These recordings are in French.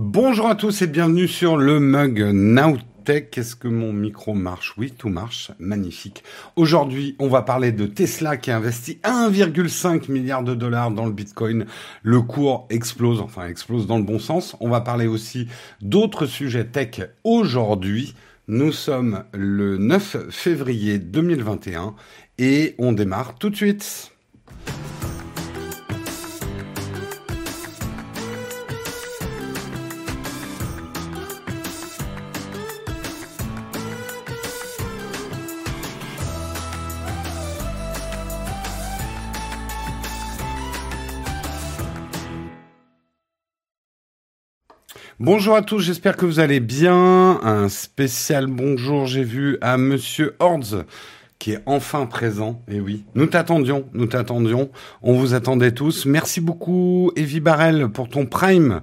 Bonjour à tous et bienvenue sur le mug Nowtech. Est-ce que mon micro marche? Oui, tout marche. Magnifique. Aujourd'hui, on va parler de Tesla qui a investi 1,5 milliard de dollars dans le Bitcoin. Le cours explose, enfin explose dans le bon sens. On va parler aussi d'autres sujets tech aujourd'hui. Nous sommes le 9 février 2021 et on démarre tout de suite. Bonjour à tous, j'espère que vous allez bien. Un spécial bonjour, j'ai vu à Monsieur Hordes qui est enfin présent. Et oui, nous t'attendions, nous t'attendions. On vous attendait tous. Merci beaucoup, Evie Barrel, pour ton prime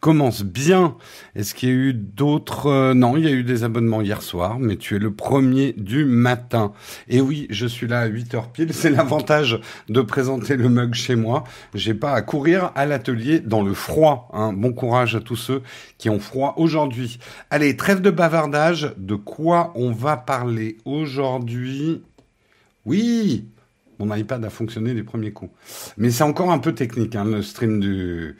commence bien. Est-ce qu'il y a eu d'autres euh, Non, il y a eu des abonnements hier soir, mais tu es le premier du matin. Et oui, je suis là à 8 heures pile. C'est l'avantage de présenter le mug chez moi. J'ai pas à courir à l'atelier dans le froid. Hein. Bon courage à tous ceux qui ont froid aujourd'hui. Allez, trêve de bavardage. De quoi on va parler aujourd'hui? Oui, mon iPad a fonctionné les premiers coups. Mais c'est encore un peu technique, hein, le stream du,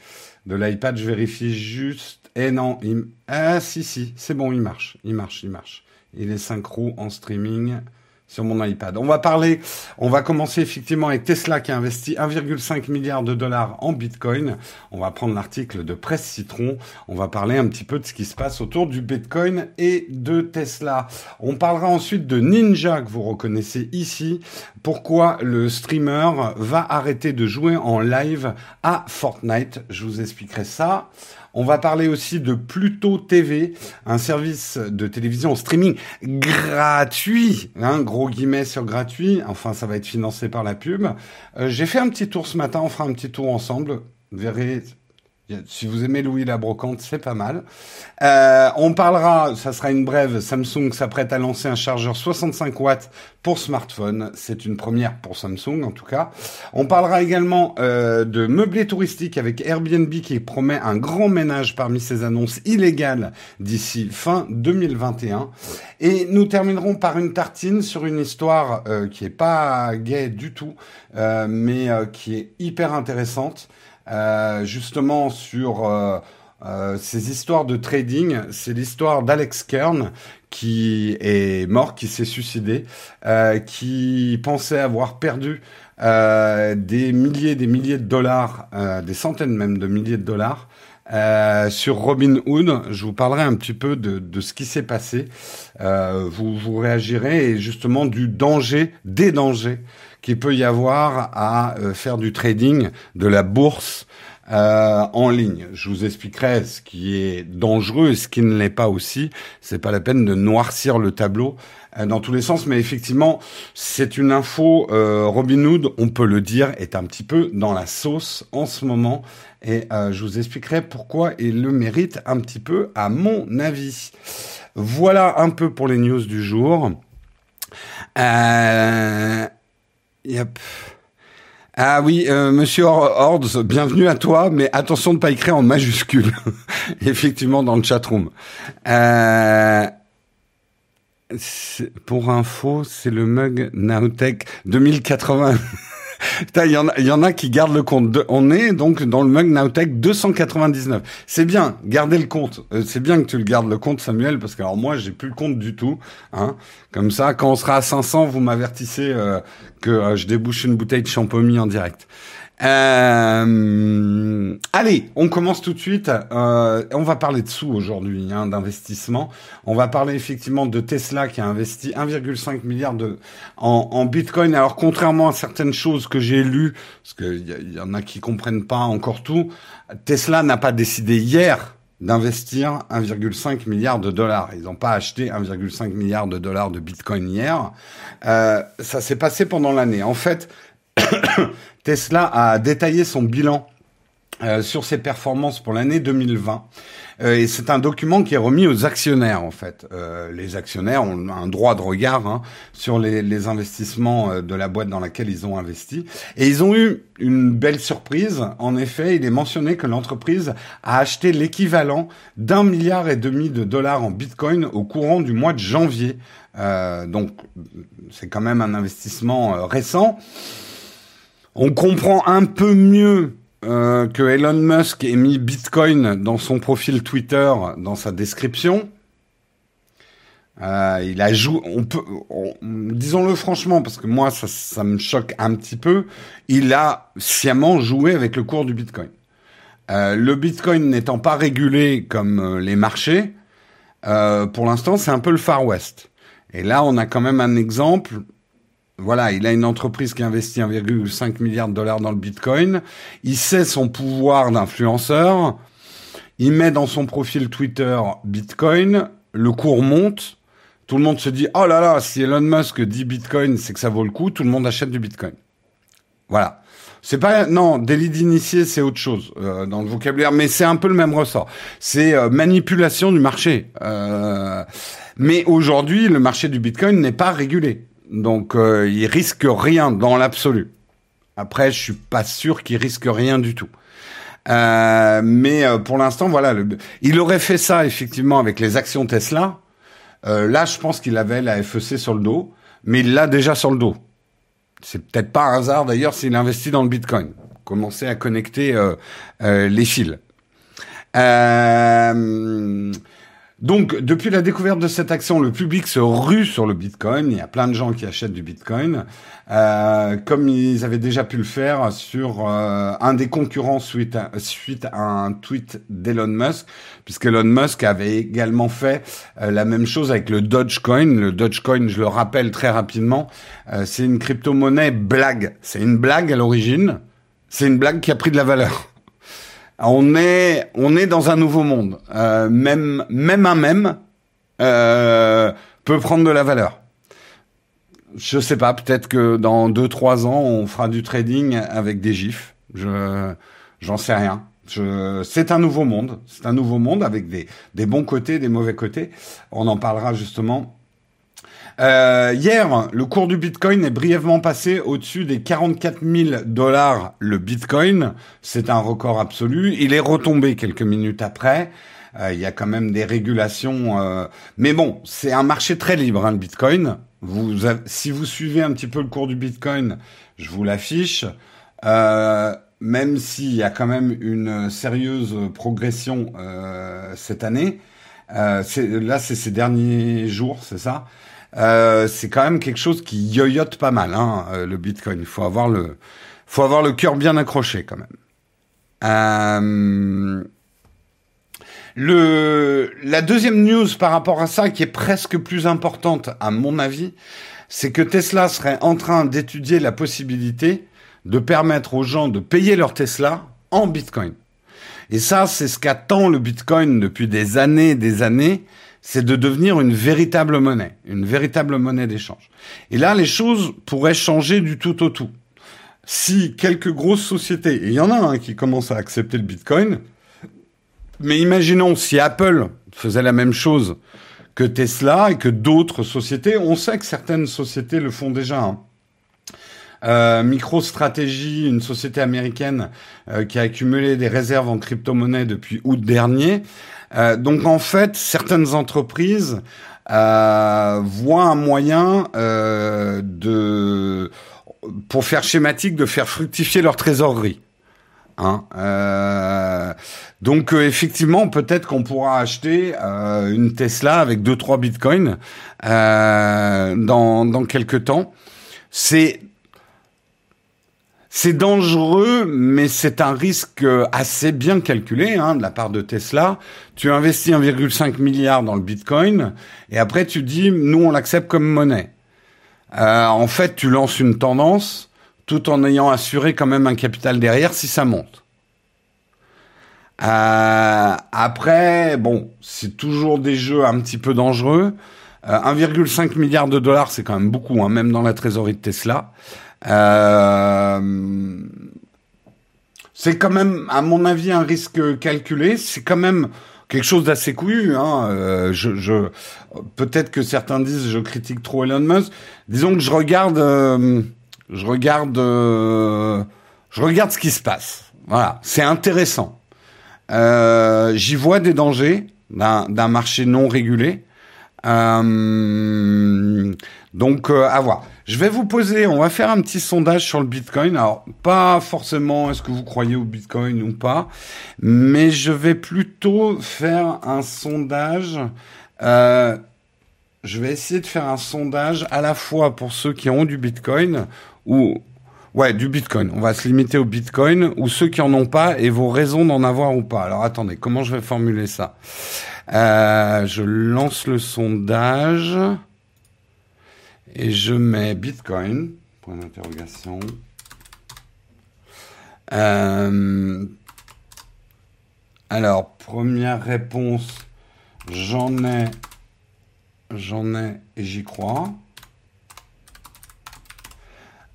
de l'iPad, je vérifie juste. Eh non, il... ah si si, c'est bon, il marche, il marche, il marche. Il est synchro en streaming sur mon iPad. On va parler, on va commencer effectivement avec Tesla qui a investi 1,5 milliard de dollars en Bitcoin. On va prendre l'article de Presse Citron. On va parler un petit peu de ce qui se passe autour du Bitcoin et de Tesla. On parlera ensuite de Ninja que vous reconnaissez ici. Pourquoi le streamer va arrêter de jouer en live à Fortnite? Je vous expliquerai ça. On va parler aussi de Pluto TV, un service de télévision en streaming gratuit, hein, gros guillemets sur gratuit. Enfin, ça va être financé par la pub. Euh, j'ai fait un petit tour ce matin, on fera un petit tour ensemble. Vous verrez, si vous aimez Louis la brocante, c'est pas mal. Euh, on parlera, ça sera une brève, Samsung s'apprête à lancer un chargeur 65 watts pour smartphone. C'est une première pour Samsung en tout cas. On parlera également euh, de meublé touristique avec Airbnb qui promet un grand ménage parmi ses annonces illégales d'ici fin 2021. Et nous terminerons par une tartine sur une histoire euh, qui est pas gay du tout, euh, mais euh, qui est hyper intéressante. Euh, justement sur euh, euh, ces histoires de trading. C'est l'histoire d'Alex Kern qui est mort, qui s'est suicidé, qui pensait avoir perdu des milliers, des milliers de dollars, des centaines même de milliers de dollars. sur Robin Hood, je vous parlerai un petit peu de, de ce qui s'est passé. vous, vous réagirez et justement du danger, des dangers qu'il peut y avoir à euh, faire du trading, de la bourse euh, en ligne. Je vous expliquerai ce qui est dangereux et ce qui ne l'est pas aussi. C'est pas la peine de noircir le tableau euh, dans tous les sens, mais effectivement, c'est une info. Euh, Robinhood, on peut le dire, est un petit peu dans la sauce en ce moment, et euh, je vous expliquerai pourquoi il le mérite un petit peu, à mon avis. Voilà un peu pour les news du jour. Euh, Yep. Ah oui, euh, Monsieur Hordes, bienvenue à toi, mais attention de pas écrire en majuscule, effectivement, dans le chatroom. Euh, pour info, c'est le mug Nowtech 2080. Il y, en a, y en a qui gardent le compte. On est donc dans le mug Nowtech 299. C'est bien, gardez le compte. Euh, c'est bien que tu le gardes le compte, Samuel, parce que alors moi, j'ai plus le compte du tout. Hein. Comme ça, quand on sera à 500, vous m'avertissez euh, que euh, je débouche une bouteille de champomis en direct. Euh, allez, on commence tout de suite. Euh, on va parler de sous aujourd'hui, hein, d'investissement. On va parler effectivement de Tesla qui a investi 1,5 milliard de en, en, Bitcoin. Alors contrairement à certaines choses que j'ai lues, parce qu'il y, y en a qui comprennent pas encore tout, Tesla n'a pas décidé hier d'investir 1,5 milliard de dollars. Ils n'ont pas acheté 1,5 milliard de dollars de Bitcoin hier. Euh, ça s'est passé pendant l'année. En fait, Tesla a détaillé son bilan euh, sur ses performances pour l'année 2020. Euh, et c'est un document qui est remis aux actionnaires en fait. Euh, les actionnaires ont un droit de regard hein, sur les, les investissements de la boîte dans laquelle ils ont investi. Et ils ont eu une belle surprise. En effet, il est mentionné que l'entreprise a acheté l'équivalent d'un milliard et demi de dollars en Bitcoin au courant du mois de janvier. donc c'est quand même un investissement récent. On comprend un peu mieux euh, que Elon Musk ait mis Bitcoin dans son profil Twitter, dans sa description. Euh, il a joué, on peut, disons-le franchement, parce que moi ça, me choque un petit peu. Il a sciemment joué avec le cours du Bitcoin. Euh, le Bitcoin n'étant pas régulé comme les marchés, pour l'instant c'est un peu le Far West. Et là on a quand même un exemple voilà, il a une entreprise qui investit 1,5 milliard de dollars dans le Bitcoin. Il sait son pouvoir d'influenceur. Il met dans son profil Twitter Bitcoin. Le cours monte. Tout le monde se dit, oh là là, si Elon Musk dit Bitcoin, c'est que ça vaut le coup. Tout le monde achète du Bitcoin. Voilà. C'est pas non délit d'initié, c'est autre chose euh, dans le vocabulaire, mais c'est un peu le même ressort. C'est euh, manipulation du marché. Euh, mais aujourd'hui, le marché du Bitcoin n'est pas régulé. Donc euh, il risque rien dans l'absolu. Après, je suis pas sûr qu'il risque rien du tout. Euh, mais euh, pour l'instant, voilà, il aurait fait ça effectivement avec les actions Tesla. Euh, là, je pense qu'il avait la FEC sur le dos, mais il l'a déjà sur le dos. C'est peut-être pas un hasard d'ailleurs s'il investit dans le Bitcoin. Commencer à connecter les fils. Euh, donc, depuis la découverte de cette action, le public se rue sur le Bitcoin. Il y a plein de gens qui achètent du Bitcoin, euh, comme ils avaient déjà pu le faire sur euh, un des concurrents suite à, suite à un tweet d'Elon Musk, puisque Elon Musk avait également fait euh, la même chose avec le Dogecoin. Le Dogecoin, je le rappelle très rapidement, c'est une crypto-monnaie blague. C'est une blague à l'origine. C'est une blague qui a pris de la valeur on est on est dans un nouveau monde. Euh, même même un même euh, peut prendre de la valeur. Je sais pas, peut-être que dans deux trois ans on fera du trading avec des gifs. Je j'en sais rien. Je, c'est un nouveau monde. C'est un nouveau monde avec des des bons côtés, des mauvais côtés. On en parlera justement euh, hier, le cours du Bitcoin est brièvement passé au-dessus des 44 000 dollars le Bitcoin. C'est un record absolu. Il est retombé quelques minutes après. Euh, il y a quand même des régulations. Euh... Mais bon, c'est un marché très libre, hein, le Bitcoin. Vous, si vous suivez un petit peu le cours du Bitcoin, je vous l'affiche. Euh, même s'il y a quand même une sérieuse progression euh, cette année. là, c'est ces derniers jours, c'est ça. Euh, c'est quand même quelque chose qui yoyote pas mal, hein, euh, le Bitcoin. Il faut avoir le, faut avoir le cœur bien accroché quand même. Euh, le, la deuxième news par rapport à ça, qui est presque plus importante à mon avis, c'est que Tesla serait en train d'étudier la possibilité de permettre aux gens de payer leur Tesla en Bitcoin. Et ça, c'est ce qu'attend le Bitcoin depuis des années et des années c'est de devenir une véritable monnaie, une véritable monnaie d'échange. Et là, les choses pourraient changer du tout au tout. Si quelques grosses sociétés, il y en a un qui commencent à accepter le Bitcoin, mais imaginons si Apple faisait la même chose que Tesla et que d'autres sociétés, on sait que certaines sociétés le font déjà. Hein. Euh, MicroStrategy, une société américaine euh, qui a accumulé des réserves en crypto-monnaie depuis août dernier, euh, donc en fait, certaines entreprises euh, voient un moyen euh, de, pour faire schématique, de faire fructifier leur trésorerie. Hein euh, donc euh, effectivement, peut-être qu'on pourra acheter euh, une Tesla avec deux trois bitcoins dans dans quelques temps. C'est c'est dangereux, mais c'est un risque assez bien calculé hein, de la part de Tesla. Tu investis 1,5 milliard dans le Bitcoin et après tu dis nous on l'accepte comme monnaie. Euh, en fait, tu lances une tendance tout en ayant assuré quand même un capital derrière si ça monte. Euh, après, bon, c'est toujours des jeux un petit peu dangereux. 1,5 euh, milliard de dollars, c'est quand même beaucoup, hein, même dans la trésorerie de Tesla. Euh, C'est quand même, à mon avis, un risque calculé. C'est quand même quelque chose d'assez couillu. Hein. Euh, je, peut-être que certains disent je critique trop Elon Musk. Disons que je regarde, euh, je regarde, je regarde ce qui se passe. Voilà, c'est intéressant. J'y vois des dangers d'un marché non régulé. donc à voir. Je vais vous poser, on va faire un petit sondage sur le Bitcoin. Alors, pas forcément est-ce que vous croyez au Bitcoin ou pas, mais je vais plutôt faire un sondage. Euh, je vais essayer de faire un sondage à la fois pour ceux qui ont du Bitcoin ou ouais du Bitcoin. On va se limiter au Bitcoin ou ceux qui en ont pas et vos raisons d'en avoir ou pas. Alors attendez, comment je vais formuler ça? Euh, Je lance le sondage et je mets Bitcoin, point d'interrogation. Euh, alors, première réponse, j'en ai, j'en ai et j'y crois.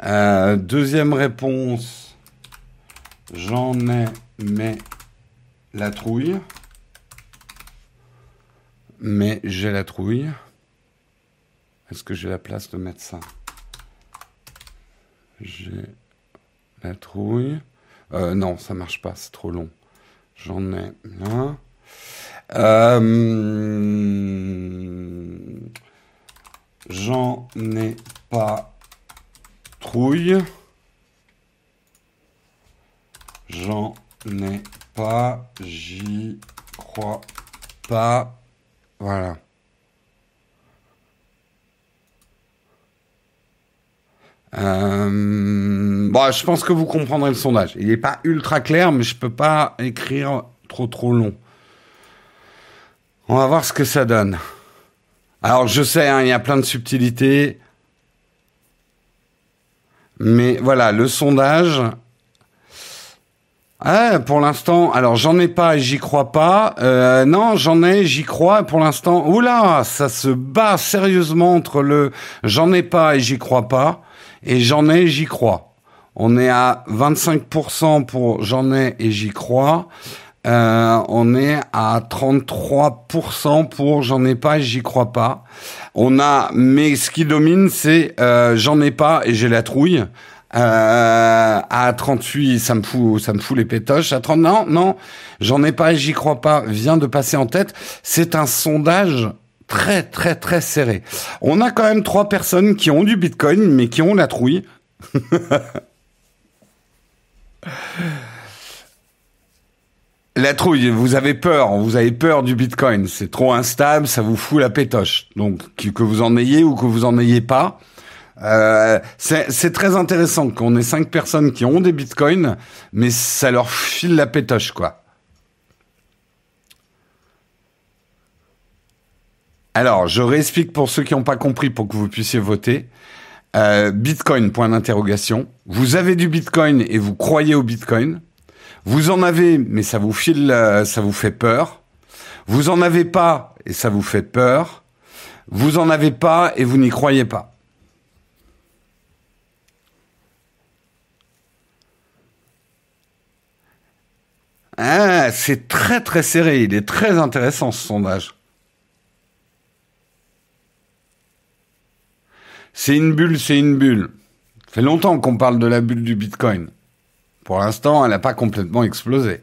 Euh, deuxième réponse, j'en ai mais la trouille. Mais j'ai la trouille. Est-ce que j'ai la place de mettre ça? J'ai la trouille. Euh, non, ça marche pas, c'est trop long. J'en ai là. Euh, j'en ai pas trouille. J'en ai pas, j'y crois pas. Voilà. Euh, bon, je pense que vous comprendrez le sondage. Il n'est pas ultra clair, mais je peux pas écrire trop trop long. On va voir ce que ça donne. Alors, je sais, hein, il y a plein de subtilités. Mais voilà, le sondage. Ah, pour l'instant, alors j'en ai pas et j'y crois pas. Euh, non, j'en ai, j'y crois. Pour l'instant, oula, ça se bat sérieusement entre le j'en ai pas et j'y crois pas. Et j'en ai, j'y crois. On est à 25% pour j'en ai et j'y crois. Euh, on est à 33% pour j'en ai pas et j'y crois pas. On a, mais ce qui domine, c'est euh, j'en ai pas et j'ai la trouille. Euh, à 38, ça me fout, ça me fout les pétoches. À 30, non, non, j'en ai pas et j'y crois pas. Vient de passer en tête. C'est un sondage très très très serré. On a quand même trois personnes qui ont du Bitcoin mais qui ont la trouille. la trouille, vous avez peur, vous avez peur du Bitcoin, c'est trop instable, ça vous fout la pétoche. Donc que vous en ayez ou que vous en ayez pas, euh, c'est très intéressant qu'on ait cinq personnes qui ont des bitcoins, mais ça leur file la pétoche, quoi. Alors, je réexplique pour ceux qui n'ont pas compris pour que vous puissiez voter. Euh, Bitcoin, point d'interrogation. Vous avez du Bitcoin et vous croyez au Bitcoin. Vous en avez, mais ça vous file, euh, ça vous fait peur. Vous en avez pas et ça vous fait peur. Vous en avez pas et vous n'y croyez pas. Ah, c'est très très serré. Il est très intéressant ce sondage. C'est une bulle, c'est une bulle. Ça fait longtemps qu'on parle de la bulle du Bitcoin. Pour l'instant, elle n'a pas complètement explosé.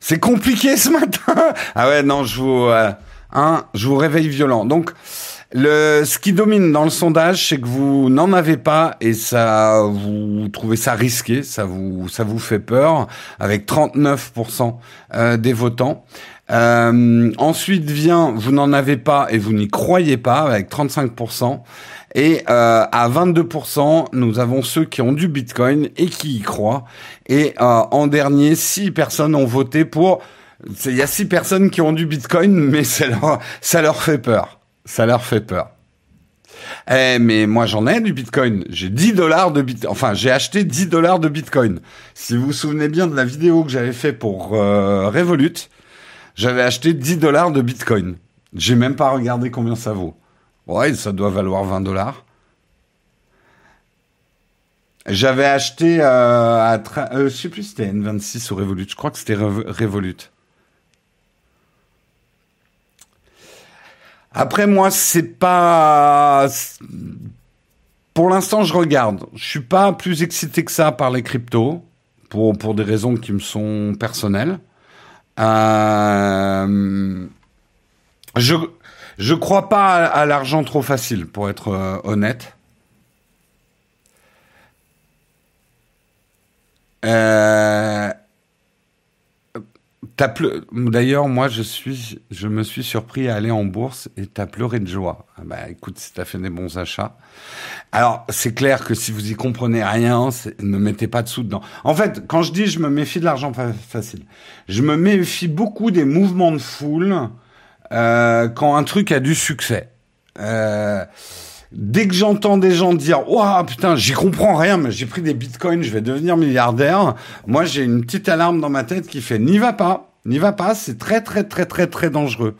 C'est compliqué ce matin. Ah ouais, non, je vous, euh, hein, je vous réveille violent. Donc, le, ce qui domine dans le sondage, c'est que vous n'en avez pas et ça, vous trouvez ça risqué, ça vous, ça vous fait peur, avec 39% euh, des votants. Euh, ensuite vient, vous n'en avez pas et vous n'y croyez pas avec 35%. Et euh, à 22%, nous avons ceux qui ont du Bitcoin et qui y croient. Et euh, en dernier, 6 personnes ont voté pour... Il y a 6 personnes qui ont du Bitcoin, mais ça leur, ça leur fait peur. Ça leur fait peur. Eh, mais moi j'en ai du Bitcoin. J'ai 10 dollars de Bitcoin. Enfin, j'ai acheté 10 dollars de Bitcoin. Si vous vous souvenez bien de la vidéo que j'avais fait pour euh, Revolut, j'avais acheté 10 dollars de Bitcoin. J'ai même pas regardé combien ça vaut. Ouais, ça doit valoir 20 dollars. J'avais acheté euh, euh, je sais plus si c'était N26 ou Revolut. Je crois que c'était Revolut. Après moi, c'est pas pour l'instant, je regarde. Je suis pas plus excité que ça par les cryptos pour pour des raisons qui me sont personnelles. Euh, je je crois pas à, l'argent trop facile pour être euh, honnête. Euh, D'ailleurs, moi, je suis, je me suis surpris à aller en bourse et t'as pleuré de joie. Ah bah, écoute, si t'as fait des bons achats. Alors, c'est clair que si vous y comprenez rien, ne mettez pas de sous dedans. En fait, quand je dis je me méfie de l'argent facile, je me méfie beaucoup des mouvements de foule euh, quand un truc a du succès. Euh, dès que j'entends des gens dire waouh putain j'y comprends rien mais j'ai pris des bitcoins je vais devenir milliardaire moi j'ai une petite alarme dans ma tête qui fait n'y va pas n'y va pas c'est très très très très très dangereux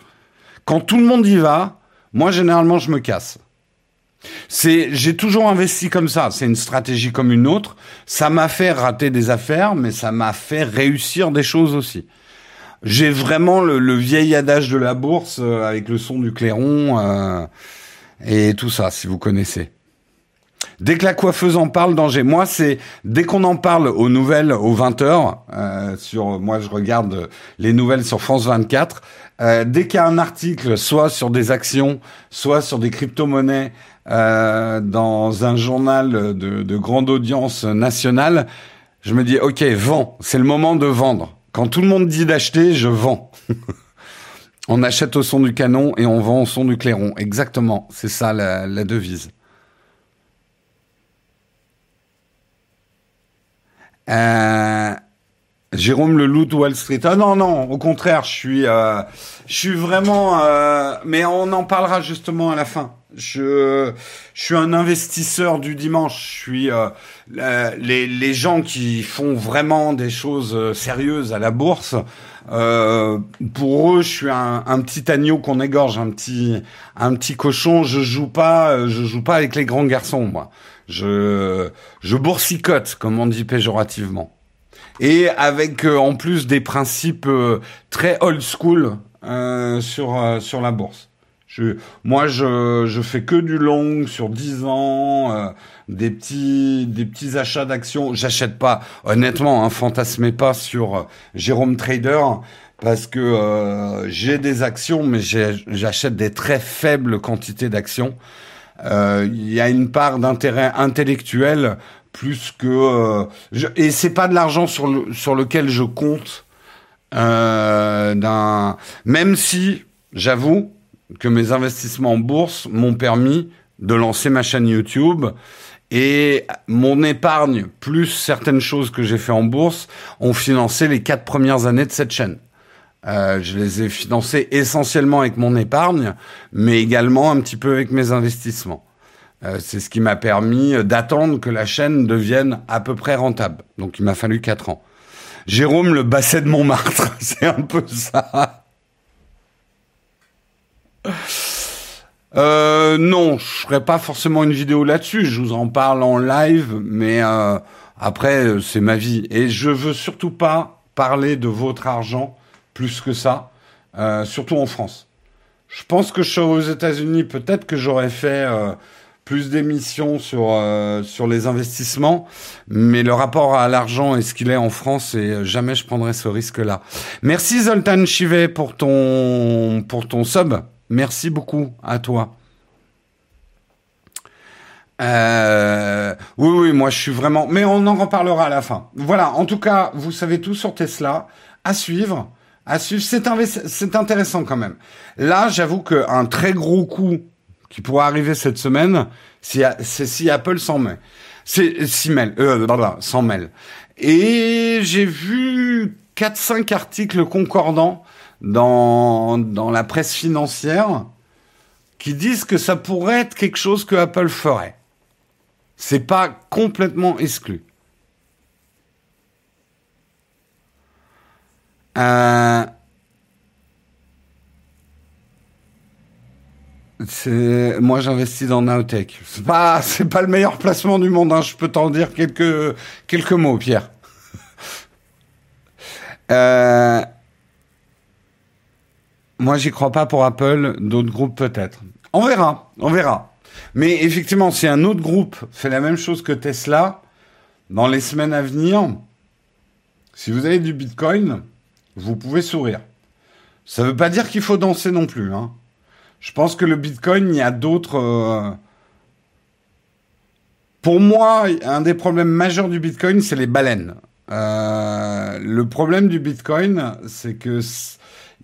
quand tout le monde y va moi généralement je me casse. C'est j'ai toujours investi comme ça. C'est une stratégie comme une autre. Ça m'a fait rater des affaires mais ça m'a fait réussir des choses aussi. J'ai vraiment le, vieil adage de la bourse euh, avec le son du clairon euh, et tout ça, si vous connaissez. Dès que la coiffeuse en parle, danger. Moi, c'est dès qu'on en parle aux nouvelles, aux 20 h euh, sur, moi, je regarde les nouvelles sur France 24. Euh, dès qu'il y a un article, soit sur des actions, soit sur des crypto-monnaies, euh, dans un journal de, de grande audience nationale, je me dis, ok, vends. C'est le moment de vendre. Quand tout le monde dit d'acheter, je vends. On achète au son du canon et on vend au son du clairon. Exactement, c'est ça la, devise. Euh, Jérôme le loup de Wall Street. Ah non non, au contraire, je suis, euh, je suis vraiment. Euh, mais on en parlera justement à la fin. Je, je suis un investisseur du dimanche. Je suis les, les gens qui font vraiment des choses sérieuses à la bourse. Euh, pour eux, je suis un, un petit agneau qu'on égorge, un petit, un petit cochon. Je joue pas, je joue pas avec les grands garçons, moi. Je, je boursicote, comme on dit péjorativement. Et avec euh, en plus des principes euh, très old school sur sur la bourse. Je, moi, je, je fais que du long sur 10 ans des petits des petits achats d'actions. J'achète pas honnêtement, hein, fantasmez pas sur euh, Jérôme Trader parce que euh, j'ai des actions, mais j'achète des très faibles quantités d'actions. Euh, il y a une part d'intérêt intellectuel plus que je, et c'est pas de l'argent sur le, sur lequel je compte d'un même si j'avoue que mes investissements en bourse m'ont permis de lancer ma chaîne YouTube et mon épargne, plus certaines choses que j'ai fait en bourse, ont financé les quatre premières années de cette chaîne. Euh, je les ai financées essentiellement avec mon épargne, mais également un petit peu avec mes investissements. Euh, c'est ce qui m'a permis d'attendre que la chaîne devienne à peu près rentable. Donc il m'a fallu quatre ans. Jérôme, le basset de Montmartre, c'est un peu ça. Euh, non, je ferai pas forcément une vidéo là-dessus. Je vous en parle en live, mais euh, après euh, c'est ma vie et je veux surtout pas parler de votre argent plus que ça, surtout en France. Je pense que je serais aux États-Unis, peut-être que j'aurais fait plus d'émissions sur sur les investissements, mais le rapport à l'argent est ce qu'il est en France et jamais je prendrais ce risque-là. Merci Zoltan Chivet pour ton pour ton sub. Merci beaucoup à toi. Euh, oui, oui, moi je suis vraiment. Mais on en reparlera à la fin. Voilà. En tout cas, vous savez tout sur Tesla. À suivre, à suivre. C'est intéressant quand même. Là, j'avoue qu'un très gros coup qui pourrait arriver cette semaine, c'est si Apple s'en met. C'est s'y mêle. Euh, s'en mêle. Et j'ai vu 4-5 articles concordants dans, dans la presse financière qui disent que ça pourrait être quelque chose que Apple ferait. C'est pas complètement exclu. Euh, moi j'investis dans Naotech. C'est pas c'est pas le meilleur placement du monde. Hein. Je peux t'en dire quelques quelques mots, Pierre. euh... Moi j'y crois pas pour Apple. D'autres groupes peut-être. On verra, on verra. Mais effectivement, si un autre groupe fait la même chose que Tesla dans les semaines à venir, si vous avez du Bitcoin, vous pouvez sourire. Ça ne veut pas dire qu'il faut danser non plus. Hein. Je pense que le Bitcoin, il y a d'autres... Euh, pour moi, un des problèmes majeurs du Bitcoin, c'est les baleines. Euh, le problème du Bitcoin, c'est que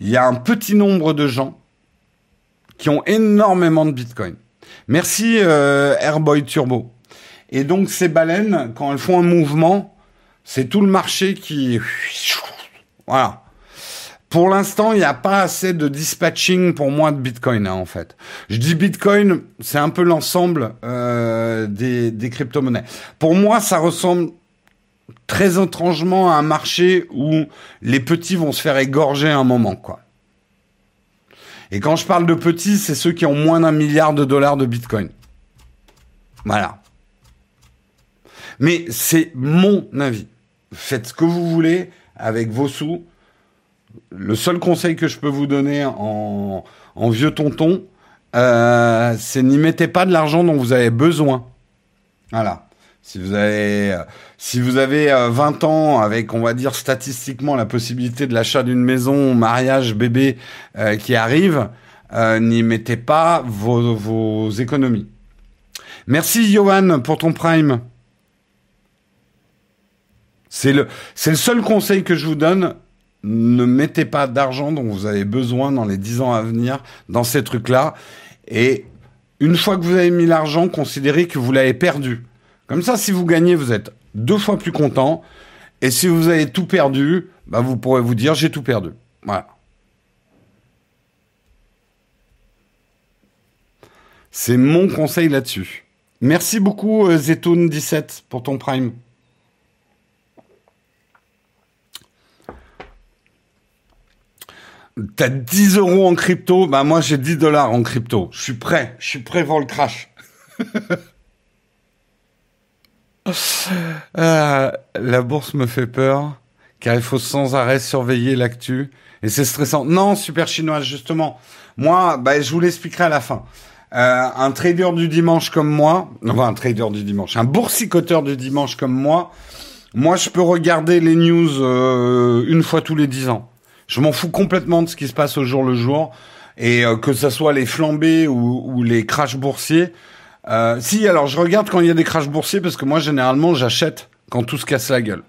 il y a un petit nombre de gens qui ont énormément de Bitcoin. Merci euh, Airboy Turbo. Et donc ces baleines, quand elles font un mouvement, c'est tout le marché qui... Voilà. Pour l'instant, il n'y a pas assez de dispatching pour moi de Bitcoin, hein, en fait. Je dis Bitcoin, c'est un peu l'ensemble euh, des, des crypto-monnaies. Pour moi, ça ressemble très étrangement à un marché où les petits vont se faire égorger un moment, quoi. Et quand je parle de petits, c'est ceux qui ont moins d'un milliard de dollars de Bitcoin. Voilà. Mais c'est mon avis. Faites ce que vous voulez avec vos sous le seul conseil que je peux vous donner en, vieux tonton, euh, c'est n'y mettez pas de l'argent dont vous avez besoin. Voilà. Si vous avez, si vous avez 20 euh, ans avec, on va dire statistiquement, la possibilité de l'achat d'une maison, mariage, bébé euh, qui arrive, n'y mettez pas vos, vos économies. Merci Johan pour ton prime. C'est le, c'est le seul conseil que je vous donne ne mettez pas d'argent dont vous avez besoin dans les 10 ans à venir dans ces trucs-là. Et une fois que vous avez mis l'argent, considérez que vous l'avez perdu. Comme ça, si vous gagnez, vous êtes deux fois plus content. Et si vous avez tout perdu, bah vous pourrez vous dire j'ai tout perdu. Voilà. C'est mon conseil là-dessus. Merci beaucoup, euh, Zetoun17, pour ton prime. T'as 10 euros en crypto, bah moi j'ai 10 dollars en crypto. Je suis prêt, je suis prêt pour le crash. Ah, la bourse me fait peur, car il faut sans arrêt surveiller l'actu, et c'est stressant. Non, super chinoise, justement. Moi, bah, je vous l'expliquerai à la fin. Euh, un trader du dimanche comme moi, enfin un trader du dimanche, un boursicoteur du dimanche comme moi, moi je peux regarder les news euh, une fois tous les 10 ans. Je m'en fous complètement de ce qui se passe au jour le jour. Et euh, que ce soit les flambées ou, les crashs boursiers. Euh, si, alors je regarde quand il y a des crashs boursiers parce que moi, généralement, j'achète quand tout se casse la gueule.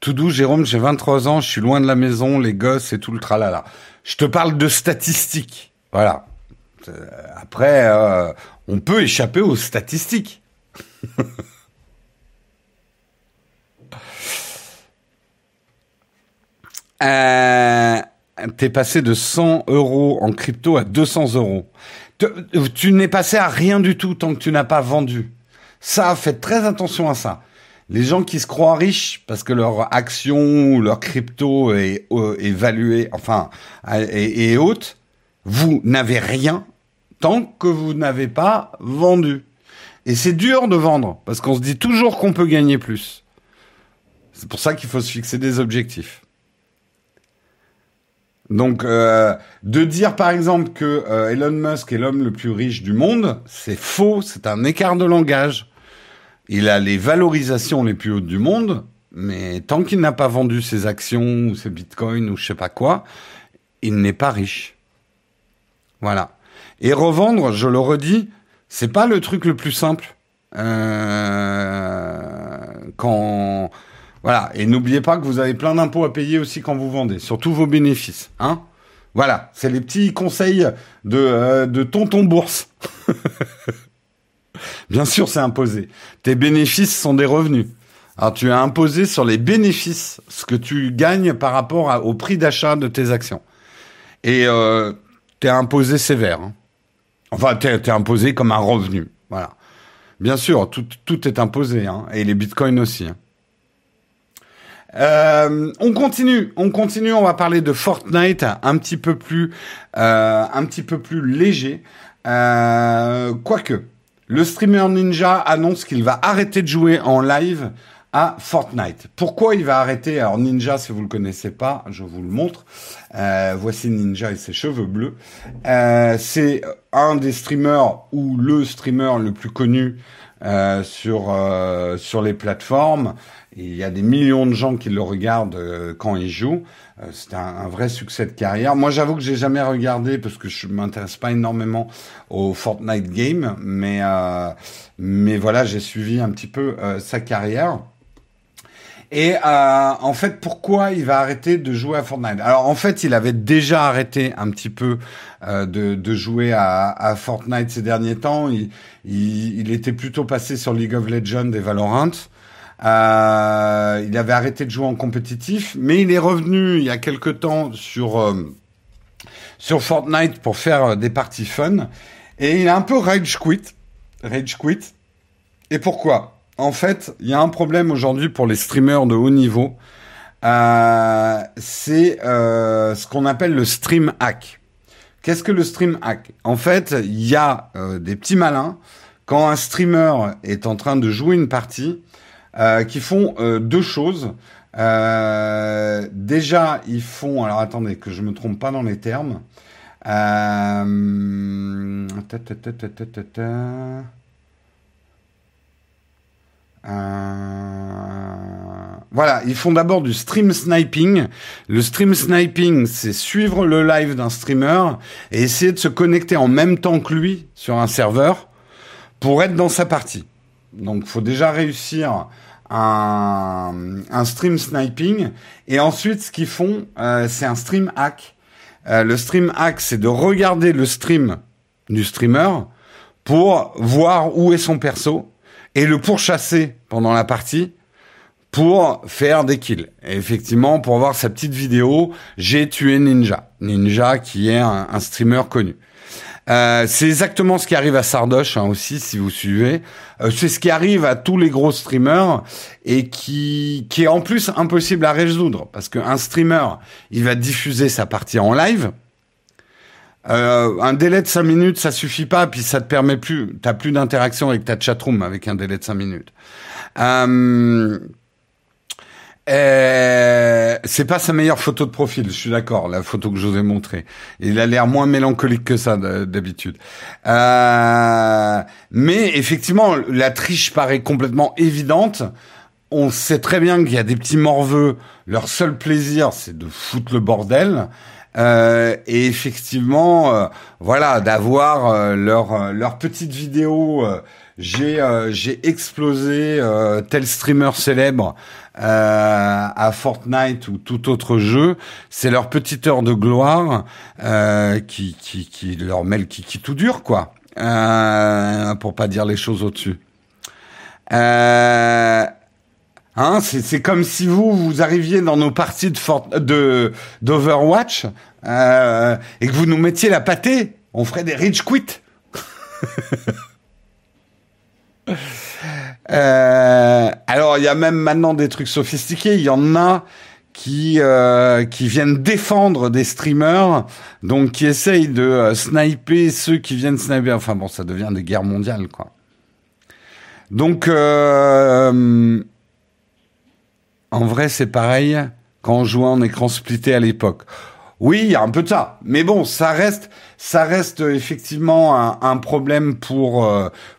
Tout doux, Jérôme, j'ai 23 ans, je suis loin de la maison, les gosses et tout le tralala. Je te parle de statistiques. Voilà. Euh, après, on peut échapper aux statistiques. Euh, T'es passé de 100 euros en crypto à 200 euros. Tu, n'es passé à rien du tout tant que tu n'as pas vendu. Ça, faites très attention à ça. Les gens qui se croient riches parce que leur action ou leur crypto est euh, évaluée, enfin, est haute, vous n'avez rien tant que vous n'avez pas vendu. Et c'est dur de vendre parce qu'on se dit toujours qu'on peut gagner plus. C'est pour ça qu'il faut se fixer des objectifs. Donc, euh, de dire par exemple que euh, Elon Musk est l'homme le plus riche du monde, c'est faux, c'est un écart de langage. Il a les valorisations les plus hautes du monde, mais tant qu'il n'a pas vendu ses actions ou ses bitcoins ou je sais pas quoi, il n'est pas riche. Voilà. Et revendre, je le redis, c'est pas le truc le plus simple. Euh, quand voilà. Et n'oubliez pas que vous avez plein d'impôts à payer aussi quand vous vendez, surtout vos bénéfices. Hein voilà. C'est les petits conseils de, euh, de tonton bourse. Bien sûr, c'est imposé. Tes bénéfices sont des revenus. Alors, tu as imposé sur les bénéfices ce que tu gagnes par rapport au prix d'achat de tes actions. Et euh, tu es imposé sévère. Hein. Enfin, tu es, imposé comme un revenu. Voilà. Bien sûr, tout, tout est imposé. Hein. Et les bitcoins aussi. Hein. Euh, on continue, on continue. On va parler de Fortnite, un petit peu plus, euh, un petit peu plus léger. Euh, quoique, le streamer Ninja annonce qu'il va arrêter de jouer en live à Fortnite. Pourquoi il va arrêter? Alors Ninja, si vous le connaissez pas, je vous le montre. Voici Ninja et ses cheveux bleus. C'est un des streamers ou le streamer le plus connu sur sur les plateformes. Il y a des millions de gens qui le regardent quand il joue. c'est un, vrai succès de carrière. Moi, j'avoue que j'ai jamais regardé parce que je m'intéresse pas énormément au Fortnite game, mais mais voilà, j'ai suivi un petit peu sa carrière. Et euh, en fait, pourquoi il va arrêter de jouer à Fortnite? Alors en fait, il avait déjà arrêté un petit peu euh, de, jouer à, Fortnite ces derniers temps. Il, était plutôt passé sur League of Legends et Valorant. Euh, il avait arrêté de jouer en compétitif, mais il est revenu il y a quelque temps sur euh, sur Fortnite pour faire des parties fun. Et il a un peu rage quit. Rage quit. Et pourquoi? En fait, il y a un problème aujourd'hui pour les streamers de haut niveau. Euh, c'est euh, ce qu'on appelle le stream hack. Qu'est-ce que le stream hack? En fait, il y a euh, des petits malins quand un streamer est en train de jouer une partie euh, qui font euh, deux choses. déjà, ils font. Alors attendez que je me trompe pas dans les termes. Euh, voilà, ils font d'abord du stream sniping. Le stream sniping, c'est suivre le live d'un streamer et essayer de se connecter en même temps que lui sur un serveur pour être dans sa partie. Donc, faut déjà réussir un, un stream sniping. Et ensuite, ce qu'ils font, euh, c'est un stream hack. Euh, le stream hack, c'est de regarder le stream du streamer pour voir où est son perso et le pourchasser pendant la partie pour faire des kills. Et effectivement, pour voir sa petite vidéo, j'ai tué Ninja. Ninja qui est un, streamer connu. Euh, c'est exactement ce qui arrive à Sardoche hein, aussi, si vous suivez. Euh, c'est ce qui arrive à tous les gros streamers et qui, qui est en plus impossible à résoudre parce qu'un streamer, il va diffuser sa partie en live. Euh, un délai de 5 minutes, ça suffit pas, puis ça te permet plus, t'as plus d'interaction avec ta chatroom avec un délai de 5 minutes. Euh, euh, c'est pas sa meilleure photo de profil, je suis d'accord, la photo que je vous ai montrée. Il a l'air moins mélancolique que ça d'habitude. Euh, mais effectivement, la triche paraît complètement évidente. On sait très bien qu'il y a des petits morveux, leur seul plaisir, c'est de foutre le bordel. Euh, et effectivement, euh, voilà, d'avoir euh, leur leur petite vidéo. j'ai j'ai explosé tel streamer célèbre à Fortnite ou tout autre jeu. C'est leur petite heure de gloire qui, qui qui leur met le kiki tout dur, quoi. pour pas dire les choses au-dessus. Euh, Hein, c'est comme si vous vous arriviez dans nos parties de de d'Overwatch euh, et que vous nous mettiez la pâtée. On ferait des rich quit. euh, alors il y a même maintenant des trucs sophistiqués. Il y en a qui euh, qui viennent défendre des streamers, donc qui essayent de euh, sniper ceux qui viennent sniper. Enfin bon, ça devient des guerres mondiales quoi. Donc en vrai, c'est pareil quand on jouait en écran splitté à l'époque. Oui, il y a un peu de ça, mais bon, ça reste, ça reste effectivement un, problème pour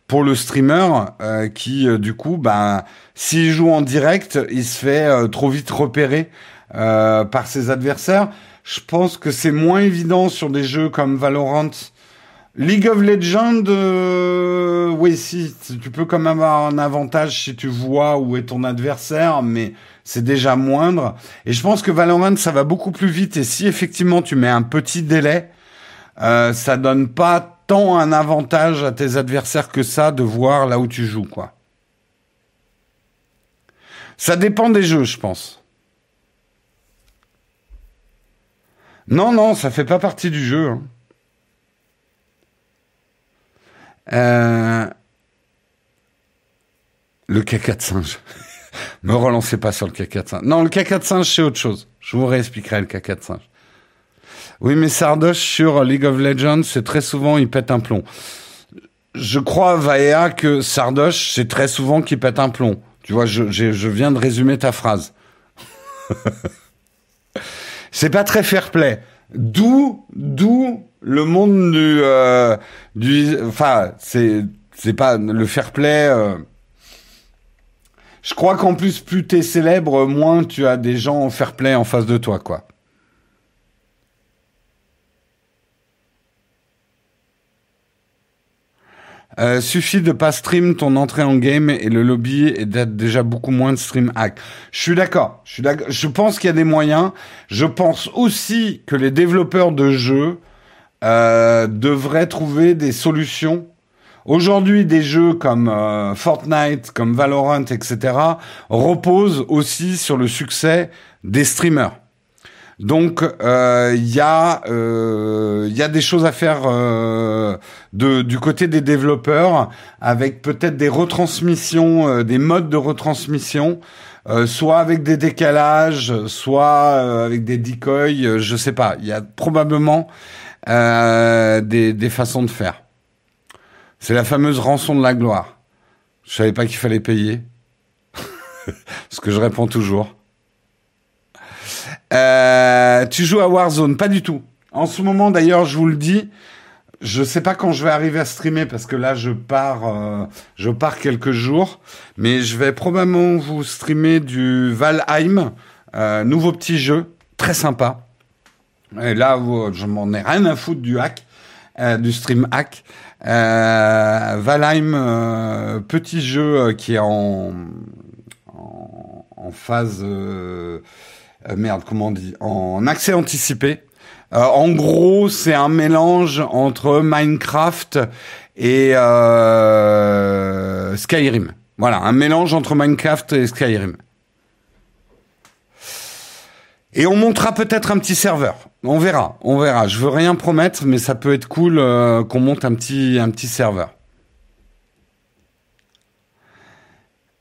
pour le streamer euh, qui, euh, du coup, ben, s'il joue en direct, il se fait trop vite repérer par ses adversaires. Je pense que c'est moins évident sur des jeux comme Valorant League of Legends, euh, oui, si, tu peux quand même avoir un avantage si tu vois où est ton adversaire, mais c'est déjà moindre. Et je pense que Valorant, ça va beaucoup plus vite. Et si effectivement tu mets un petit délai, euh, ça donne pas tant un avantage à tes adversaires que ça de voir là où tu joues, quoi. Ça dépend des jeux, je pense. Non, non, ça fait pas partie du jeu. Hein. Euh, le caca de singe. Me relancez pas sur le caca de singe. Non, le caca de singe, c'est autre chose. Je vous réexpliquerai le caca de singe. Oui, mais Sardoche sur League of Legends, c'est très souvent, il pète un plomb. Je crois, Vaea, que Sardoche, c'est très souvent qu'il pète un plomb. Tu vois, je, je viens de résumer ta phrase. c'est pas très fair play. D'où, d'où le monde du, euh, du, enfin, c'est, c'est pas le fair play. Euh. Je crois qu'en plus, plus t'es célèbre, moins tu as des gens en fair play en face de toi, quoi. Euh, suffit de pas stream ton entrée en game et le lobby d'être déjà beaucoup moins de stream hack. Je suis d'accord. Je suis. Je pense qu'il y a des moyens. Je pense aussi que les développeurs de jeux euh, devraient trouver des solutions. Aujourd'hui, des jeux comme euh, Fortnite, comme Valorant, etc., reposent aussi sur le succès des streamers. Donc euh, il y a euh, il y a des choses à faire euh, du côté des développeurs avec peut-être des retransmissions, des modes de retransmission, soit avec des décalages, soit avec des decoys, je sais pas. Il y a probablement des, des façons de faire. C'est la fameuse rançon de la gloire. Je savais pas qu'il fallait payer. Ce que je réponds toujours. Euh, tu joues à Warzone Pas du tout. En ce moment, d'ailleurs, je vous le dis, je sais pas quand je vais arriver à streamer parce que là, je pars, euh, je pars quelques jours, mais je vais probablement vous streamer du Valheim, euh, nouveau petit jeu, très sympa. Et là, je m'en ai rien à foutre du hack, du stream hack. Valheim, petit jeu qui est en, phase euh, merde, comment on dit, en accès anticipé. Euh, en gros, c'est un mélange entre Minecraft et euh, Skyrim. Voilà, un mélange entre Minecraft et Skyrim. Et on montera peut-être un petit serveur. On verra, on verra. Je veux rien promettre, mais ça peut être cool qu'on monte un petit, un petit serveur.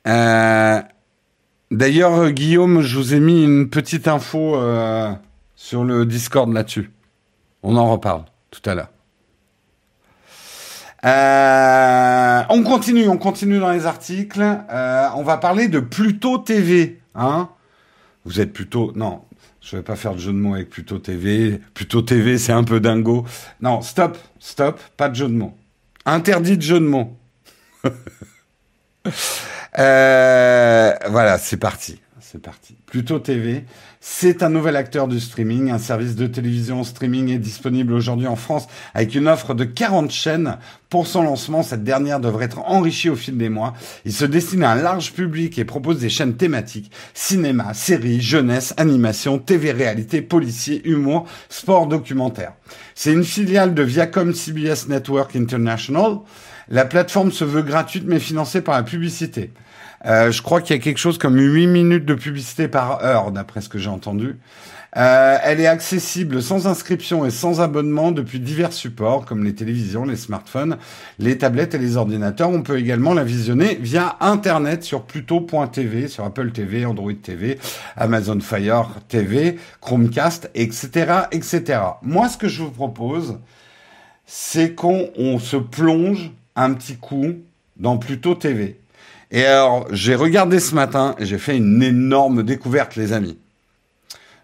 Euh, D'ailleurs, euh, Guillaume, je vous ai mis une petite info euh, sur le Discord là-dessus. On en reparle tout à l'heure. Euh, on continue, on continue dans les articles. on va parler de Pluto TV. Hein Vous êtes plutôt... Non, je vais pas faire de jeu de mots avec Pluto TV. Pluto TV, c'est un peu dingo. Non, stop, stop, pas de jeu de mots. Interdit de jeu de mots. Euh, voilà, c'est parti. C'est parti. Pluto TV, c'est un nouvel acteur du streaming. Un service de télévision streaming est disponible aujourd'hui en France avec une offre de 40 chaînes. Pour son lancement, cette dernière devrait être enrichie au fil des mois. Il se destine à un large public et propose des chaînes thématiques, cinéma, séries, jeunesse, animation, TV réalité, policier, humour, sport, documentaire. C'est une filiale de Viacom CBS Network International. La plateforme se veut gratuite mais financée par la publicité. Euh, je crois qu'il y a quelque chose comme 8 minutes de publicité par heure, d'après ce que j'ai entendu. Euh, elle est accessible sans inscription et sans abonnement depuis divers supports comme les télévisions, les smartphones, les tablettes et les ordinateurs. On peut également la visionner via Internet sur Pluto.tv, sur Apple TV, Android TV, Amazon Fire TV, Chromecast, etc., etc. Moi, ce que je vous propose, c'est qu'on se plonge un petit coup dans Pluto TV. Et alors, j'ai regardé ce matin et j'ai fait une énorme découverte, les amis.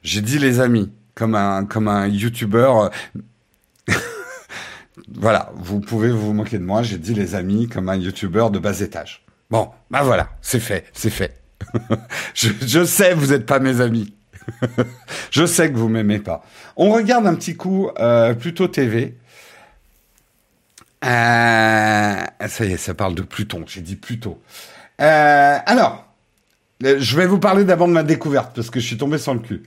J'ai dit les amis, comme un, comme un youtubeur. voilà, vous pouvez vous moquer de moi, j'ai dit les amis comme un youtubeur de bas étage. Bon, bah voilà, c'est fait, c'est fait. je, je sais, vous n'êtes pas mes amis. je sais que vous m'aimez pas. On regarde un petit coup euh, plutôt TV. Euh, ça y est, ça parle de Pluton. J'ai dit Pluto. Euh, alors, euh, je vais vous parler d'abord de ma découverte parce que je suis tombé sans le cul.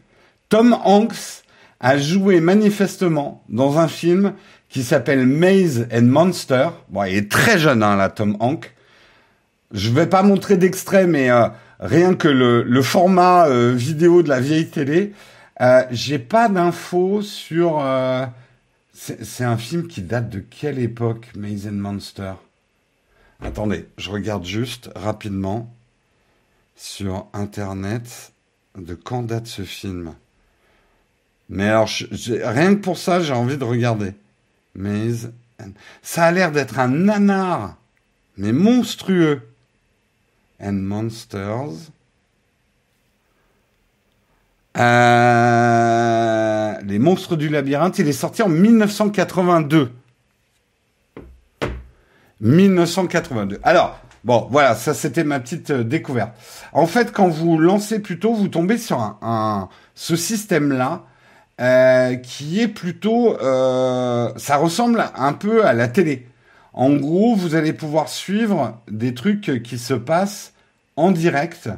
Tom Hanks a joué manifestement dans un film qui s'appelle Maze and Monster. Bon, il est très jeune hein, là, Tom Hanks. Je vais pas montrer d'extrait, mais euh, rien que le, le format euh, vidéo de la vieille télé, j'ai pas d'infos sur. C'est un film qui date de quelle époque, Maze and Monster? Attendez, je regarde juste rapidement sur Internet de quand date ce film. Mais alors, rien que pour ça, j'ai envie de regarder. Mais ça a l'air d'être un nanar, mais monstrueux. And Monsters. Euh, les monstres du labyrinthe, il est sorti en 1982. 1982. Alors, bon, voilà, ça c'était ma petite euh, découverte. En fait, quand vous lancez plutôt, vous tombez sur ce système-là euh, qui est plutôt, ça ressemble un peu à la télé. En gros, vous allez pouvoir suivre des trucs qui se passent en direct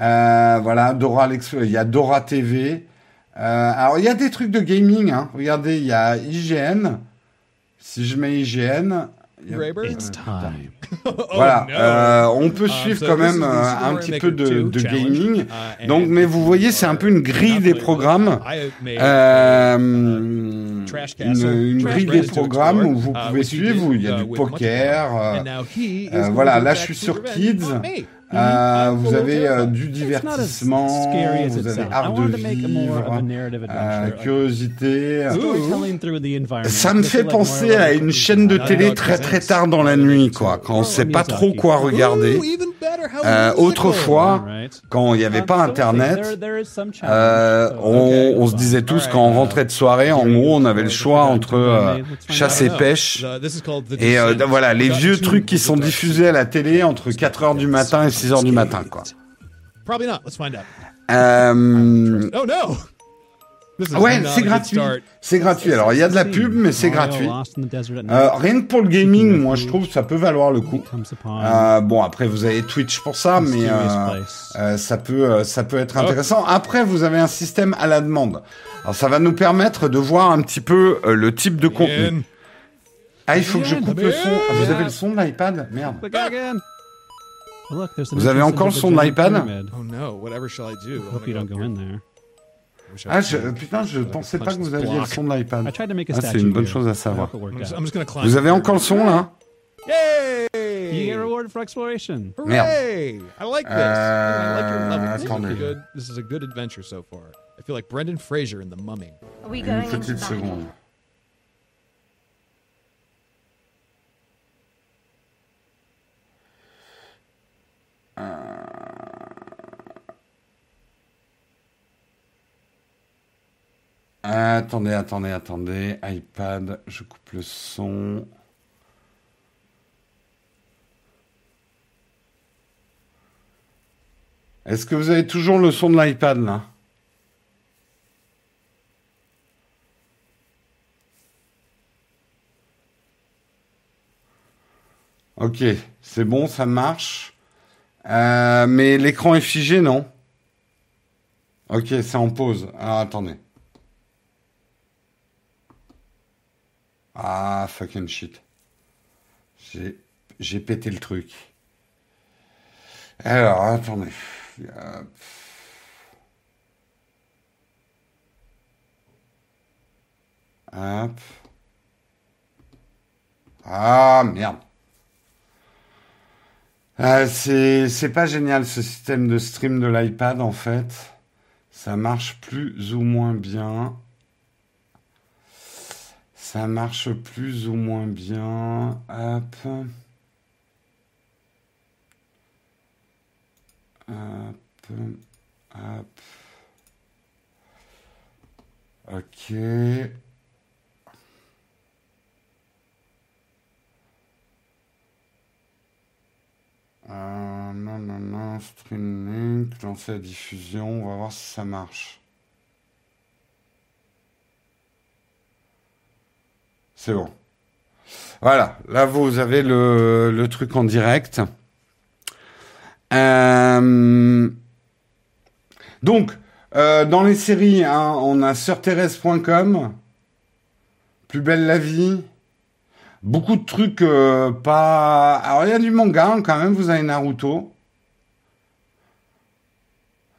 euh, voilà, Dora il y a Dora TV. Euh, alors, il y a des trucs de gaming. Hein. Regardez, il y a IGN. Si je mets IGN, It's time. voilà, oh, euh, on peut uh, suivre quand même euh, un petit peu de, de gaming. Uh, Donc, mais vous voyez, c'est un peu une grille des programmes. Euh, une, une, grille des programmes où vous uh, pouvez suivre, où il y a du poker. Euh, voilà, là je suis sur Kids. Euh, vous avez euh, du divertissement, vous avez art de vivre, euh, curiosité. Ça me fait penser à une chaîne de télé très très tard dans la nuit, quoi, quand on sait pas trop quoi regarder. Euh, autrefois, quand il n'y avait pas Internet, euh, on, on, se disait tous quand on rentrait de soirée, en gros, on avait le choix entre euh, chasse et pêche. Et euh, voilà, les vieux trucs qui sont diffusés à la télé entre 4 heures du matin et 6 heures du matin, quoi. Euh, oh no! Ouais, c'est gratuit. C'est gratuit. Alors, il y a de la pub, mais c'est gratuit. Euh, rien que pour le gaming, moi, je trouve que ça peut valoir le coup. Euh, bon, après, vous avez Twitch pour ça, mais euh, euh, ça peut, ça peut être oh. intéressant. Après, vous avez un système à la demande. Alors, ça va nous permettre de voir un petit peu le type de contenu. Ah, il faut que je coupe le son. Ah, vous avez le son de l'iPad Merde. Vous avez encore le son de l'iPad Oh no, whatever shall I do? Ah, je, putain, je pensais pas que vous aviez le son de l'iPad. Ah, c'est une bonne chose à savoir. Vous avez encore le son là Yay! You get a reward for exploration. Hooray! I like this. I like your level. This is, good. this is a good adventure so far. I feel like Brendan Fraser in The Mummy. Are we going Une petite seconde. Euh... Attendez, attendez, attendez. iPad, je coupe le son. Est-ce que vous avez toujours le son de l'iPad là? Ok, c'est bon, ça marche. Euh, mais l'écran est figé, non? Ok, c'est en pause. Alors attendez. Ah, fucking shit. J'ai, pété le truc. Alors, attendez. Hop. Ah, merde. Ah, c'est pas génial ce système de stream de l'iPad en fait. Ça marche plus ou moins bien. Ça marche plus ou moins bien. Hop. Hop. Hop. Ok. Euh, non, non, non, stream link, lancer la diffusion, on va voir si ça marche. C'est bon. Voilà, là vous avez le, truc en direct. Euh, donc, euh, dans les séries, hein, on a surterrestre.com, Plus belle la vie, beaucoup de trucs euh, pas... Alors il y a du manga hein, quand même, vous avez Naruto.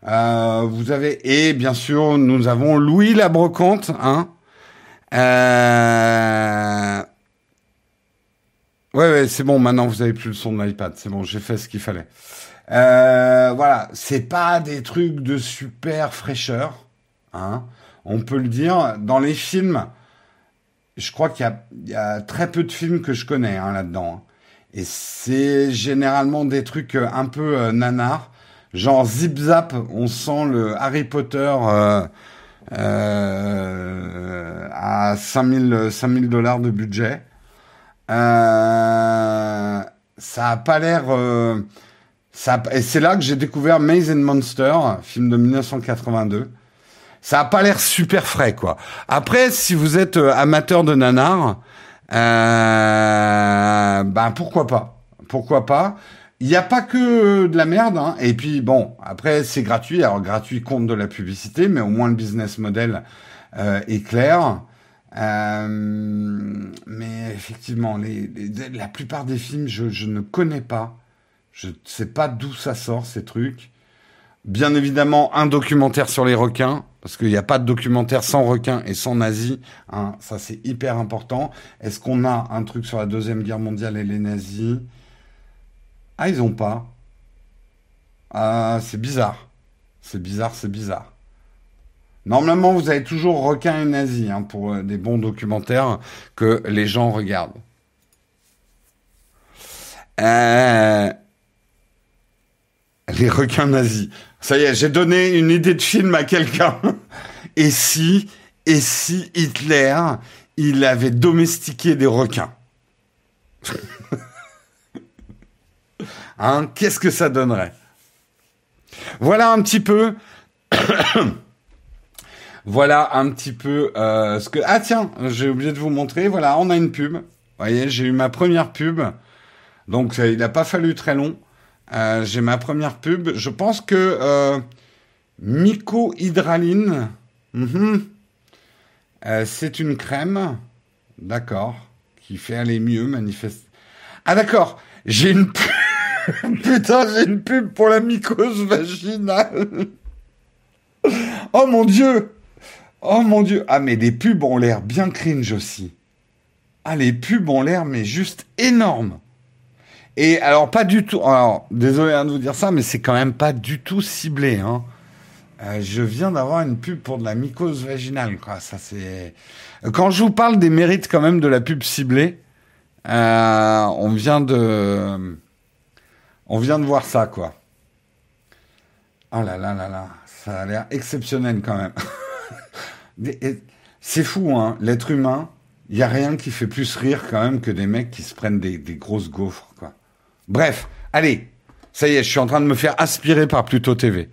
vous avez... Et bien sûr, nous avons Louis la brocante, hein, euh... Ouais, ouais, c'est bon. Maintenant, vous avez plus le son de l'iPad. C'est bon, j'ai fait ce qu'il fallait. Euh, voilà, c'est pas des trucs de super fraîcheur, hein. On peut le dire. Dans les films, je crois qu'il y, a, très peu de films que je connais hein, là-dedans. Hein. Et c'est généralement des trucs euh, un peu euh, nanars. Genre zip zap, on sent le Harry Potter euh, à 5000 5000 dollars de budget. Euh, ça a pas l'air. Euh, ça et c'est là que j'ai découvert Maze and Monster, film de 1982. Ça a pas l'air super frais, quoi. Après, si vous êtes amateur de nanar, euh, ben pourquoi pas? Pourquoi pas? Il n'y a pas que de la merde. Hein. Et puis bon, après c'est gratuit. Alors gratuit compte de la publicité, mais au moins le business model euh, est clair. Euh, mais effectivement, la plupart des films, je, je ne connais pas. Je ne sais pas d'où ça sort ces trucs. Bien évidemment, un documentaire sur les requins, parce qu'il n'y a pas de documentaire sans requins et sans nazis. Hein, ça, c'est hyper important. Est-ce qu'on a un truc sur la Deuxième Guerre mondiale et les nazis? Ah, ils ont pas. Ah, c'est bizarre. C'est bizarre, c'est bizarre. Normalement, vous avez toujours requins et nazis hein, pour euh, des bons documentaires que les gens regardent. Euh... Les requins nazis. Ça y est, j'ai donné une idée de film à quelqu'un. Et si, et si Hitler, il avait domestiqué des requins? Hein Qu'est-ce que ça donnerait? Voilà un petit peu. voilà un petit peu euh, ce que. Ah tiens, j'ai oublié de vous montrer. Voilà, on a une pub. Vous voyez, j'ai eu ma première pub. Donc il n'a pas fallu très long. Euh, j'ai ma première pub. Je pense que euh, mycohydraline, euh, c'est une crème, d'accord, qui fait aller mieux, manifeste. Ah d'accord, j'ai une pub. Putain, j'ai une pub pour la mycose vaginale. oh mon dieu. Oh mon dieu. Ah mais les pubs ont l'air bien cringe aussi. Ah les pubs ont l'air mais juste énormes. Et alors, pas du tout. Alors, désolé hein, de vous dire ça, mais c'est quand même pas du tout ciblé. Hein. Euh, je viens d'avoir une pub pour de la mycose vaginale. Quand je vous parle des mérites quand même de la pub ciblée, euh, on vient de, on vient de voir ça, quoi. Oh là là là là, ça a l'air exceptionnel quand même. c'est fou, hein. L'être humain, il y a rien qui fait plus rire quand même que des mecs qui se prennent des, des grosses gaufres, quoi. Bref, allez, ça y est, je suis en train de me faire aspirer par Pluto TV.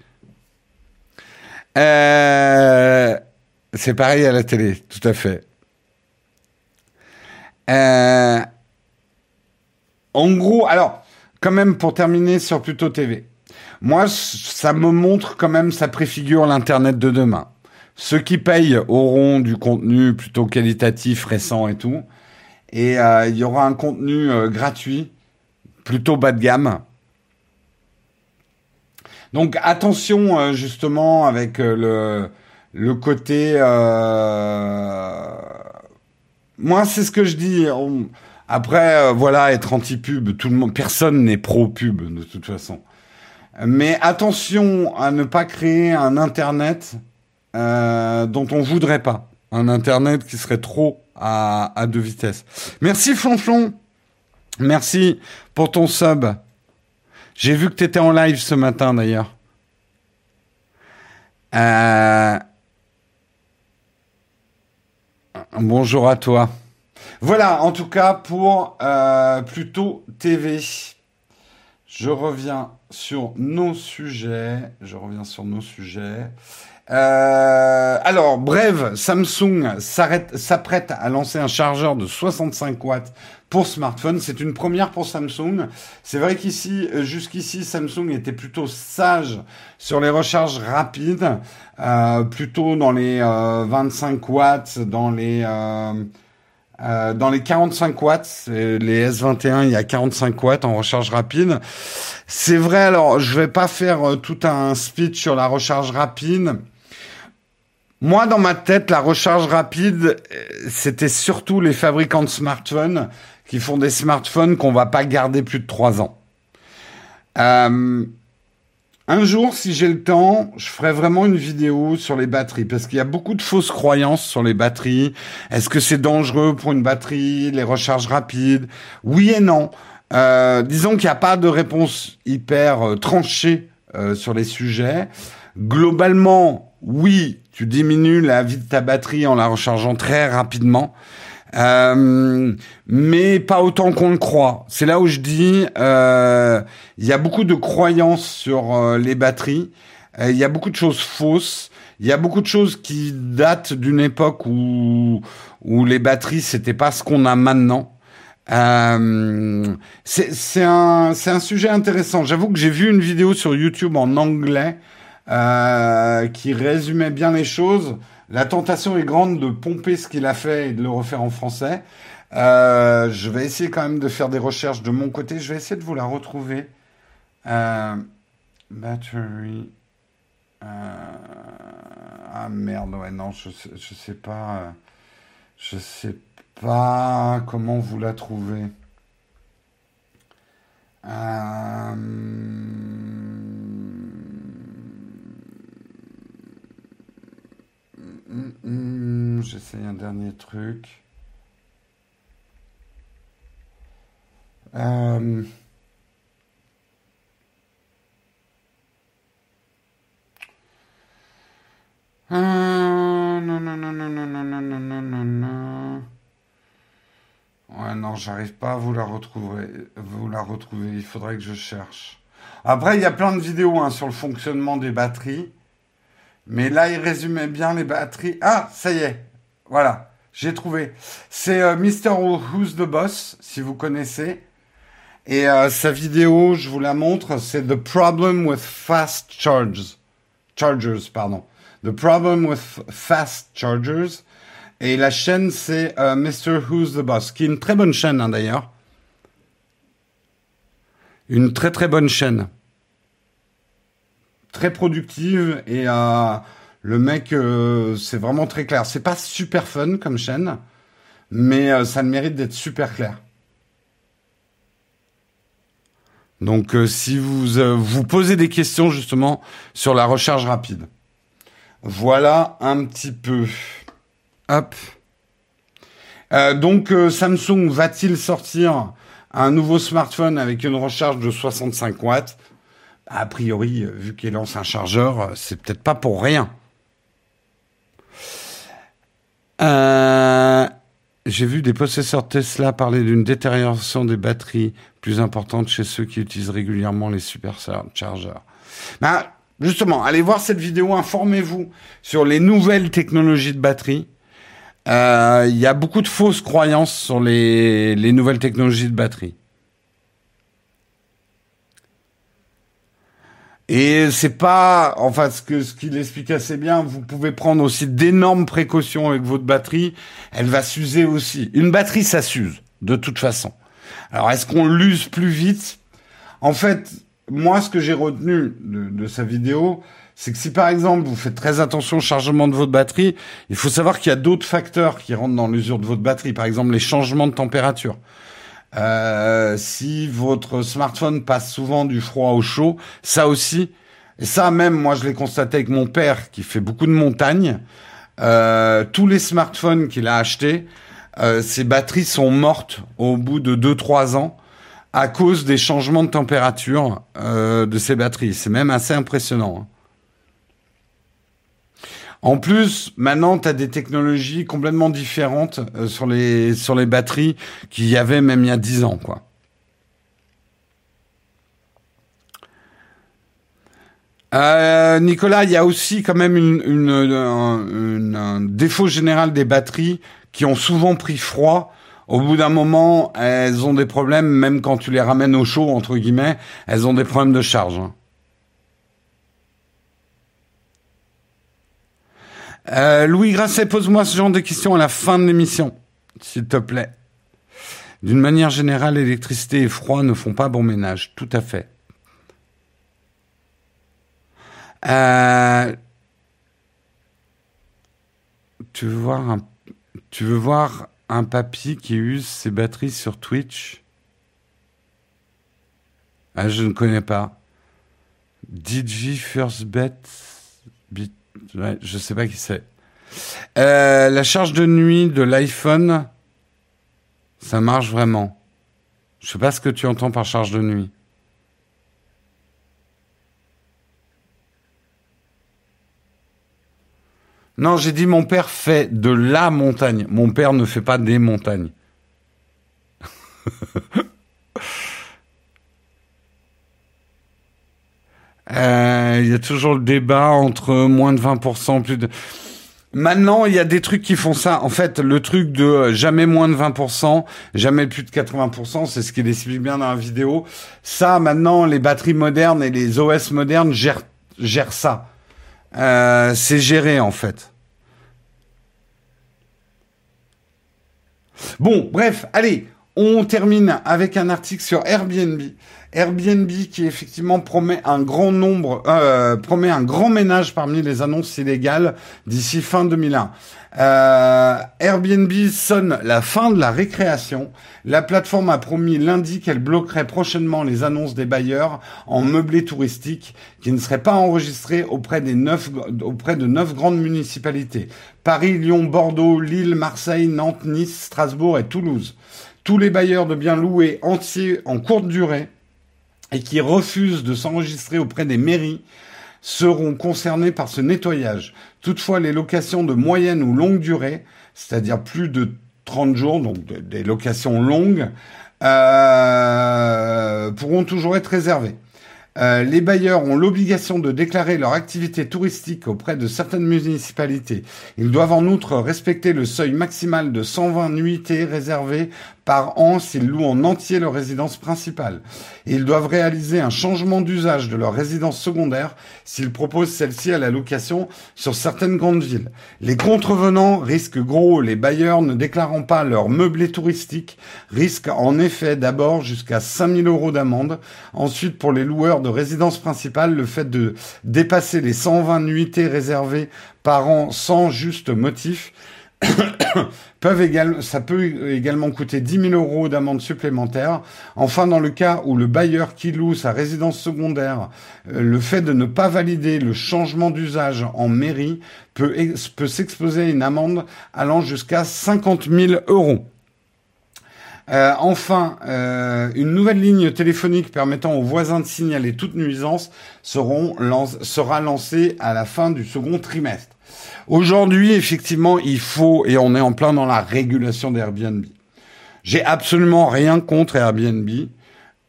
Euh, c'est pareil à la télé, tout à fait. Euh, en gros, alors, quand même, pour terminer sur Pluto TV, moi, ça me montre quand même, ça préfigure l'Internet de demain. Ceux qui payent auront du contenu plutôt qualitatif, récent et tout. Et euh, il y aura un contenu gratuit plutôt bas de gamme. Donc attention euh, justement avec euh, le, le côté... Euh... Moi c'est ce que je dis. Après euh, voilà être anti-pub, tout le monde, personne n'est pro-pub de toute façon. Mais attention à ne pas créer un internet euh, dont on voudrait pas, un internet qui serait trop à, deux vitesses. Merci Flonflon. Merci pour ton sub. J'ai vu que tu étais en live ce matin d'ailleurs. Euh... Bonjour à toi. Voilà, en tout cas pour euh, plutôt TV. Je reviens sur nos sujets. Je reviens sur nos sujets. Euh, alors, bref, Samsung s'apprête à lancer un chargeur de 65 watts pour smartphone. C'est une première pour Samsung. C'est vrai qu'ici, euh, jusqu'ici, Samsung était plutôt sage sur les recharges rapides, euh, plutôt dans les euh, 25 watts, dans les euh, dans les 45 watts, les S21, il y a 45 watts en recharge rapide. C'est vrai, alors je vais pas faire tout un speech sur la recharge rapide. Moi, dans ma tête, la recharge rapide, c'était surtout les fabricants de smartphones qui font des smartphones qu'on va pas garder plus de trois ans. Euh, Un jour, si j'ai le temps, je ferai vraiment une vidéo sur les batteries parce qu'il y a beaucoup de fausses croyances sur les batteries. Est-ce que c'est dangereux pour une batterie, les recharges rapides? Oui et non. Euh, disons qu'il n'y a pas de réponse hyper euh, tranchée euh, sur les sujets. Globalement, oui, tu diminues la vie de ta batterie en la rechargeant très rapidement. Euh, mais pas autant qu'on le croit. C'est là où je dis, euh, il y a beaucoup de croyances sur euh, les batteries. Il y a beaucoup de choses fausses. Il y a beaucoup de choses qui datent d'une époque où où les batteries c'était pas ce qu'on a maintenant. C'est un c'est un sujet intéressant. J'avoue que j'ai vu une vidéo sur YouTube en anglais qui résumait bien les choses. La tentation est grande de pomper ce qu'il a fait et de le refaire en français. Euh, je vais essayer quand même de faire des recherches de mon côté. Je vais essayer de vous la retrouver. Euh, battery. Euh, ah merde, ouais, non, je, je sais pas. Je sais pas comment vous la trouvez. Hmm, J'essaye un dernier truc. Euh... Ah, non, non, non, non, non, non, non, non, non. Ouais, non, j'arrive pas à vous la retrouver. Vous la retrouver. Il faudrait que je cherche. Après, il y a plein de vidéos hein, sur le fonctionnement des batteries. Mais là, il résumait bien les batteries. Ah, ça y est. Voilà. J'ai trouvé. C'est euh, Mr. Who's the Boss, si vous connaissez. Et euh, sa vidéo, je vous la montre, c'est The Problem with Fast Chargers. Chargers, pardon. The Problem with Fast Chargers. Et la chaîne, c'est euh, Mr. Who's the Boss, qui est une très bonne chaîne, hein, d'ailleurs. Une très très bonne chaîne très productive et euh, le mec, euh, c'est vraiment très clair. C'est pas super fun comme chaîne, mais euh, ça le mérite d'être super clair. Donc si vous vous posez des questions justement sur la recharge rapide. Voilà un petit peu. Hop. Donc Samsung va-t-il sortir un nouveau smartphone avec une recharge de 65 watts? A priori, euh, vu qu'il lance un chargeur, euh, c'est peut-être pas pour rien. Euh, J'ai vu des possesseurs Tesla parler d'une détérioration des batteries plus importante chez ceux qui utilisent régulièrement les superchargeurs. Ben, justement, allez voir cette vidéo, informez-vous sur les nouvelles technologies de batterie. Il y a beaucoup de fausses croyances sur les nouvelles technologies de batterie. Et c'est pas, enfin, ce que ce qu'il explique assez bien, vous pouvez prendre aussi d'énormes précautions avec votre batterie. Elle va s'user aussi. Une batterie, ça s'use, de toute façon. Alors, est-ce qu'on l'use plus vite? En fait, moi, ce que j'ai retenu de, de, sa vidéo, c'est que si par exemple vous faites très attention au chargement de votre batterie, il faut savoir qu'il y a d'autres facteurs qui rentrent dans l'usure de votre batterie. Par exemple, les changements de température. Euh, si votre smartphone passe souvent du froid au chaud, ça aussi, et ça même, moi je l'ai constaté avec mon père qui fait beaucoup de montagnes, euh, tous les smartphones qu'il a achetés, euh, ses batteries sont mortes au bout de 2-3 ans à cause des changements de température euh, de ces batteries. C'est même assez impressionnant. Hein. En plus, maintenant, tu as des technologies complètement différentes euh, sur, les, batteries qu'il y avait même il y a 10 ans. quoi. Euh, Nicolas, il y a aussi quand même un défaut général des batteries qui ont souvent pris froid. Au bout d'un moment, elles ont des problèmes, même quand tu les ramènes au chaud, entre guillemets, elles ont des problèmes de charge. Euh, Louis Grasset, pose-moi ce genre de questions à la fin de l'émission, s'il te plaît. D'une manière générale, l'électricité et froid ne font pas bon ménage. Tout à fait. Euh, tu veux voir un, tu veux voir un papy qui use ses batteries sur Twitch? Ah, je ne connais pas. DJ First Bet. Je sais pas qui c'est. Euh, la charge de nuit de l'iPhone, ça marche vraiment. Je sais pas ce que tu entends par charge de nuit. Non, j'ai dit mon père fait de la montagne. Mon père ne fait pas des montagnes. il y a toujours le débat entre moins de 20%, plus de... Maintenant, il y a des trucs qui font ça. En fait, le truc de jamais moins de 20%, jamais plus de 80%, c'est ce qu'il explique bien dans la vidéo. Ça, maintenant, les batteries modernes et les OS modernes gèrent, gèrent ça. Euh, c'est géré, en fait. Bon, bref, allez, on termine avec un article sur Airbnb. Airbnb qui effectivement promet un grand nombre, euh, promet un grand ménage parmi les annonces illégales d'ici fin 2001. Euh, Airbnb sonne la fin de la récréation. La plateforme a promis lundi qu'elle bloquerait prochainement les annonces des bailleurs en meublé touristique qui ne seraient pas enregistrés auprès des neuf, auprès de neuf grandes municipalités. Paris, Lyon, Bordeaux, Lille, Marseille, Nantes, Nice, Strasbourg et Toulouse. Tous les bailleurs de biens loués entiers en courte durée et qui refusent de s'enregistrer auprès des mairies seront concernés par ce nettoyage. Toutefois, les locations de moyenne ou longue durée, c'est-à-dire plus de 30 jours, donc des locations longues, euh, pourront toujours être réservées. Euh, les bailleurs ont l'obligation de déclarer leur activité touristique auprès de certaines municipalités. Ils doivent en outre respecter le seuil maximal de 120 nuitées réservées par an s'ils louent en entier leur résidence principale. ils doivent réaliser un changement d'usage de leur résidence secondaire s'ils proposent celle-ci à la location sur certaines grandes villes. Les contrevenants risquent gros. Les bailleurs ne déclarant pas leur meublé touristique risquent en effet d'abord jusqu'à 5000 euros d'amende. Ensuite, pour les loueurs de résidence principale, le fait de dépasser les 120 nuitées réservées par an sans juste motif ça peut également coûter 10 000 euros d'amende supplémentaire. Enfin, dans le cas où le bailleur qui loue sa résidence secondaire, euh, le fait de ne pas valider le changement d'usage en mairie peut, s'exposer à une amende allant jusqu'à 50 000 euros. Euh, enfin, euh, une nouvelle ligne téléphonique permettant aux voisins de signaler toute nuisance sera lancée à la fin du second trimestre. Aujourd'hui, effectivement, il faut, et on est en plein dans la régulation d'Airbnb. J'ai absolument rien contre Airbnb.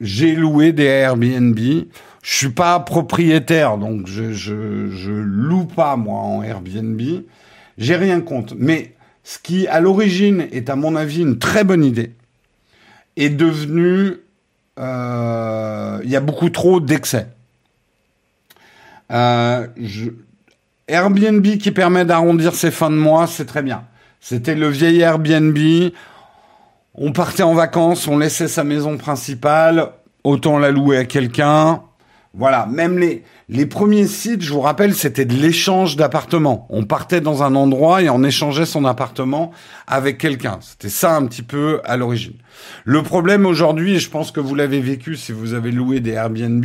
J'ai loué des Airbnb. Je suis pas propriétaire, donc je, je, loue pas, moi, en Airbnb. J'ai rien contre. Mais ce qui, à l'origine, est, à mon avis, une très bonne idée, est devenu, euh, il y a beaucoup trop d'excès. Euh, je, Airbnb qui permet d'arrondir ses fins de mois, c'est très bien. C'était le vieil Airbnb. On partait en vacances, on laissait sa maison principale, autant la louer à quelqu'un. Voilà, même les, les premiers sites, je vous rappelle, c'était de l'échange d'appartements. On partait dans un endroit et on échangeait son appartement avec quelqu'un. C'était ça un petit peu à l'origine. Le problème aujourd'hui, et je pense que vous l'avez vécu si vous avez loué des Airbnb,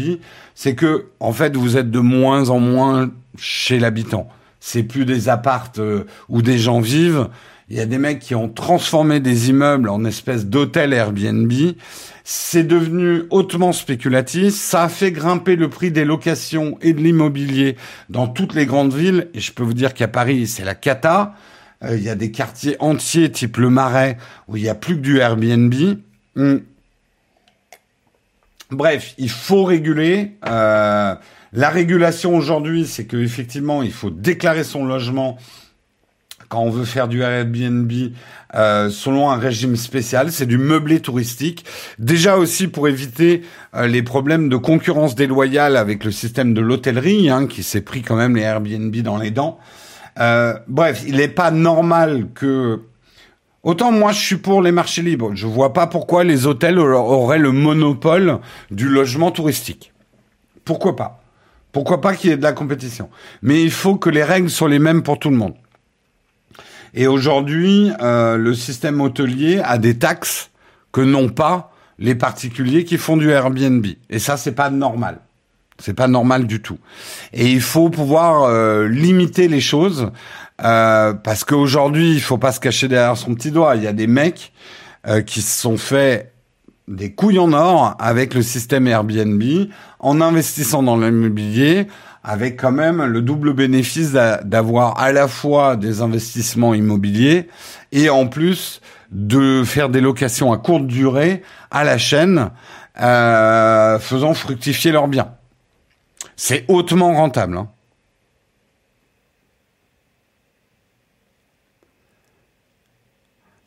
c'est que en fait vous êtes de moins en moins chez l'habitant. C'est plus des appartes euh, où des gens vivent. Il y a des mecs qui ont transformé des immeubles en espèces d'hôtels Airbnb. C'est devenu hautement spéculatif. Ça a fait grimper le prix des locations et de l'immobilier dans toutes les grandes villes. Et je peux vous dire qu'à Paris, c'est la cata. Euh, il y a des quartiers entiers, type le Marais, où il n'y a plus que du Airbnb. Hmm. Bref, il faut réguler. Euh, la régulation aujourd'hui, c'est qu'effectivement, il faut déclarer son logement quand on veut faire du Airbnb euh, selon un régime spécial, c'est du meublé touristique. Déjà aussi pour éviter euh, les problèmes de concurrence déloyale avec le système de l'hôtellerie, hein, qui s'est pris quand même les Airbnb dans les dents. Euh, bref, il n'est pas normal que Autant moi je suis pour les marchés libres. Je vois pas pourquoi les hôtels auraient le monopole du logement touristique. Pourquoi pas? Pourquoi pas qu'il y ait de la compétition? Mais il faut que les règles soient les mêmes pour tout le monde. Et aujourd'hui, euh, le système hôtelier a des taxes que n'ont pas les particuliers qui font du Airbnb. Et ça, c'est pas normal. C'est pas normal du tout. Et il faut pouvoir euh, limiter les choses euh, parce qu'aujourd'hui, il faut pas se cacher derrière son petit doigt. Il y a des mecs euh, qui se sont fait des couilles en or avec le système Airbnb en investissant dans l'immobilier avec quand même le double bénéfice d'avoir à la fois des investissements immobiliers et en plus de faire des locations à courte durée à la chaîne, euh, faisant fructifier leurs biens. C'est hautement rentable. Hein.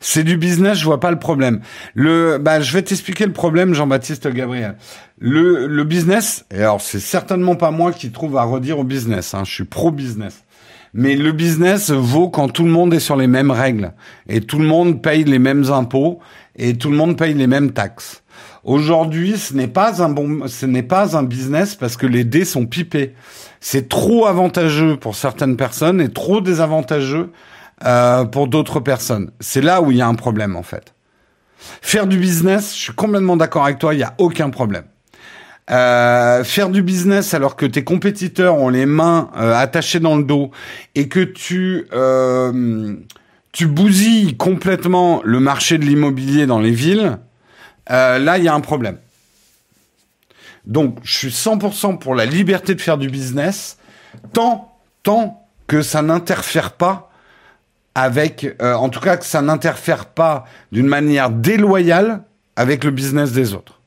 C'est du business, je vois pas le problème. Le, bah, je vais t'expliquer le problème, Jean-Baptiste Gabriel. Le, le business, et alors c'est certainement pas moi qui trouve à redire au business. Hein, je suis pro business. Mais le business vaut quand tout le monde est sur les mêmes règles et tout le monde paye les mêmes impôts et tout le monde paye les mêmes taxes. Aujourd'hui, ce n'est pas un bon, ce n'est pas un business parce que les dés sont pipés. C'est trop avantageux pour certaines personnes et trop désavantageux euh, pour d'autres personnes. C'est là où il y a un problème en fait. Faire du business, je suis complètement d'accord avec toi, il n'y a aucun problème. Euh, faire du business alors que tes compétiteurs ont les mains euh, attachées dans le dos et que tu euh, tu bousilles complètement le marché de l'immobilier dans les villes, euh, là il y a un problème. Donc je suis 100% pour la liberté de faire du business tant tant que ça n'interfère pas avec, en tout cas que ça n'interfère pas d'une manière déloyale avec le business des autres.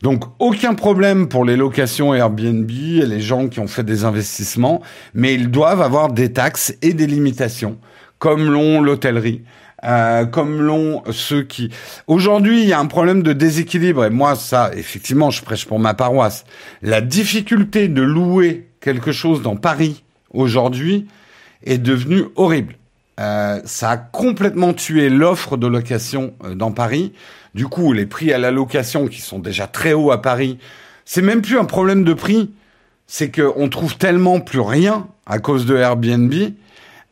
Donc aucun problème pour les locations Airbnb et les gens qui ont fait des investissements, mais ils doivent avoir des taxes et des limitations, comme l'ont l'hôtellerie. Euh, comme l'ont ceux qui... Aujourd'hui, il y a un problème de déséquilibre, et moi, ça, effectivement, je prêche pour ma paroisse. La difficulté de louer quelque chose dans Paris, aujourd'hui, est devenue horrible. Euh, ça a complètement tué l'offre de location euh, dans Paris. Du coup, les prix à la location qui sont déjà très hauts à Paris, c'est même plus un problème de prix, c'est qu'on trouve tellement plus rien à cause de Airbnb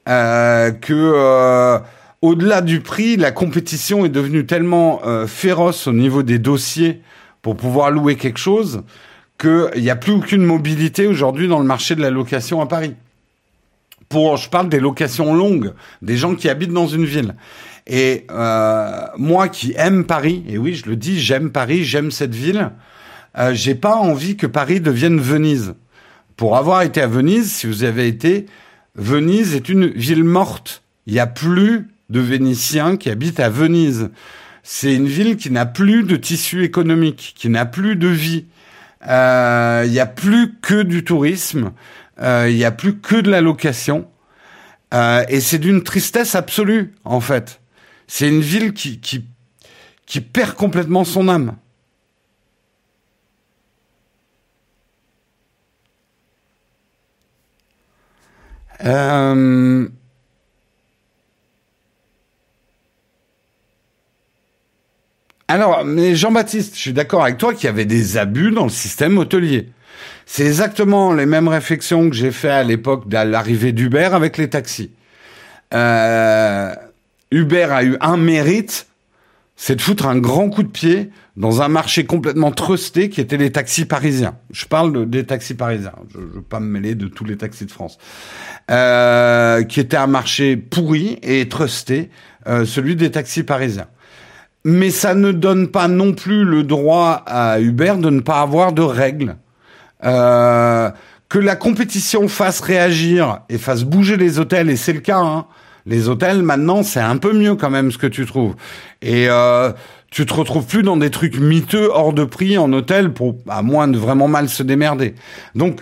euh, que au-delà du prix, la compétition est devenue tellement féroce au niveau des dossiers pour pouvoir louer quelque chose qu'il n'y a plus aucune mobilité aujourd'hui dans le marché de la location à Paris. Pour, je parle des locations longues, des gens qui habitent dans une ville. Et euh, moi qui aime Paris, et oui, je le dis, j'aime Paris, j'aime cette ville, euh, j'ai pas envie que Paris devienne Venise. Pour avoir été à Venise, si vous avez été, Venise est une ville morte. Il n'y a plus de Vénitiens qui habitent à Venise. C'est une ville qui n'a plus de tissu économique, qui n'a plus de vie. Euh, il n'y a plus que du tourisme, euh, il n'y a plus que de la location. Euh, et c'est d'une tristesse absolue, en fait. C'est une ville qui, qui, qui perd complètement son âme. Euh... Alors, mais Jean-Baptiste, je suis d'accord avec toi qu'il y avait des abus dans le système hôtelier. C'est exactement les mêmes réflexions que j'ai fait à l'époque de l'arrivée d'Uber avec les taxis. Euh, Uber a eu un mérite, c'est de foutre un grand coup de pied dans un marché complètement trusté qui était les taxis parisiens. Je parle des taxis parisiens, je ne veux pas me mêler de tous les taxis de France. Euh, qui était un marché pourri et trusté, euh, celui des taxis parisiens. Mais ça ne donne pas non plus le droit à Uber de ne pas avoir de règles. Euh, que la compétition fasse réagir et fasse bouger les hôtels, et c'est le cas, hein, les hôtels, maintenant, c'est un peu mieux quand même ce que tu trouves. Et euh, tu te retrouves plus dans des trucs miteux hors de prix en hôtel pour à moins de vraiment mal se démerder. Donc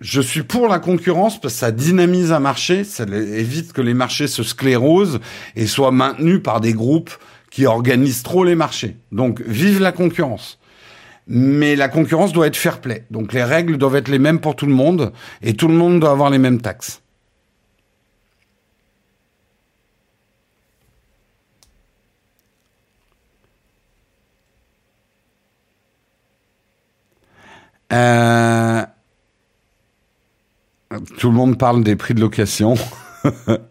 je suis pour la concurrence parce que ça dynamise un marché, ça évite que les marchés se sclérosent et soient maintenus par des groupes qui organisent trop les marchés. Donc vive la concurrence. Mais la concurrence doit être fair play. Donc les règles doivent être les mêmes pour tout le monde et tout le monde doit avoir les mêmes taxes. Euh, tout le monde parle des prix de location.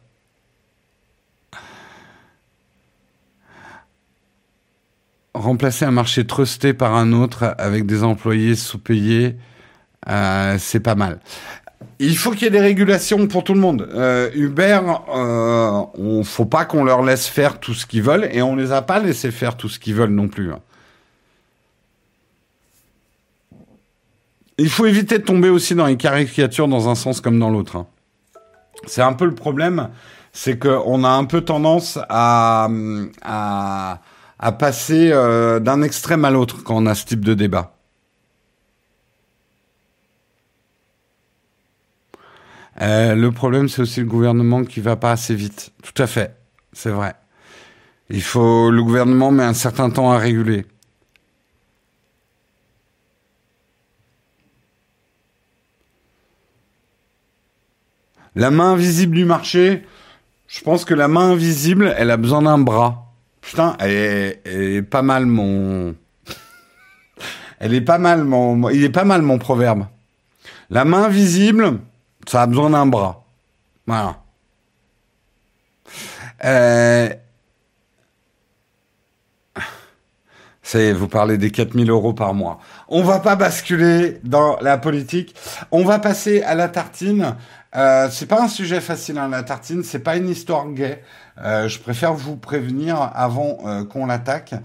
remplacer un marché trusté par un autre avec des employés sous-payés, c'est pas mal. Il faut qu'il y ait des régulations pour tout le monde. Euh, Uber, euh, on faut pas qu'on leur laisse faire tout ce qu'ils veulent et on les a pas laissé faire tout ce qu'ils veulent non plus. Hein. Il faut éviter de tomber aussi dans les caricatures dans un sens comme dans l'autre. Hein. C'est un peu le problème, c'est qu'on a un peu tendance à, à, à passer euh, d'un extrême à l'autre quand on a ce type de débat. Euh, le problème, c'est aussi le gouvernement qui va pas assez vite. Tout à fait, c'est vrai. Il faut, le gouvernement met un certain temps à réguler. La main invisible du marché, je pense que la main invisible, elle a besoin d'un bras. Putain, elle est, pas mal mon, elle est pas mal mon, il est pas mal mon proverbe. La main invisible, ça a besoin d'un bras. Voilà. Euh... C'est, vous parlez des 4000 euros par mois. On va pas basculer dans la politique. On va passer à la tartine. Euh, c'est pas un sujet facile, hein, la tartine. C'est pas une histoire gay. Euh, je préfère vous prévenir avant euh, qu'on l'attaque.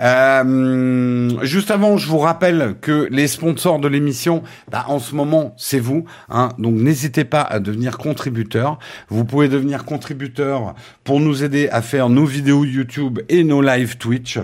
Euh, juste avant, je vous rappelle que les sponsors de l'émission, bah, en ce moment, c'est vous. Hein, donc n'hésitez pas à devenir contributeur. Vous pouvez devenir contributeur pour nous aider à faire nos vidéos YouTube et nos live Twitch.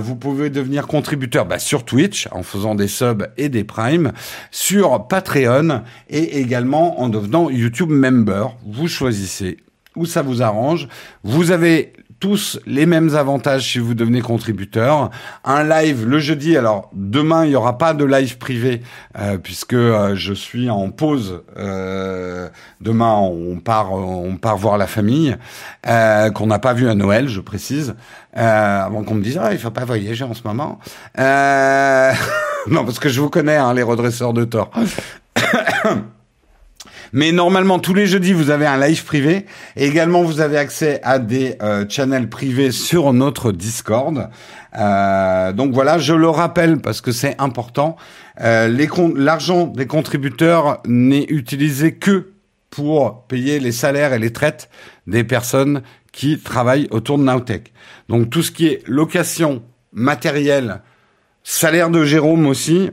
vous pouvez devenir contributeur bah, sur Twitch en faisant des subs et des primes, sur Patreon et également en devenant YouTube member. Vous choisissez où ça vous arrange. Vous avez tous les mêmes avantages si vous devenez contributeur. Un live le jeudi. Alors demain il n'y aura pas de live privé euh, puisque euh, je suis en pause. Euh, demain on part on part voir la famille qu'on n'a pas vu à Noël, je précise. avant qu'on me dise ah il faut pas voyager en ce moment. non parce que je vous connais hein, les redresseurs de tort. Mais normalement, tous les jeudis, vous avez un live privé. Et également, vous avez accès à des euh, channels privés sur notre Discord. Euh, donc voilà, je le rappelle parce que c'est important. Euh, L'argent des contributeurs n'est utilisé que pour payer les salaires et les traites des personnes qui travaillent autour de Nowtech. Donc tout ce qui est location, matériel, salaire de Jérôme aussi,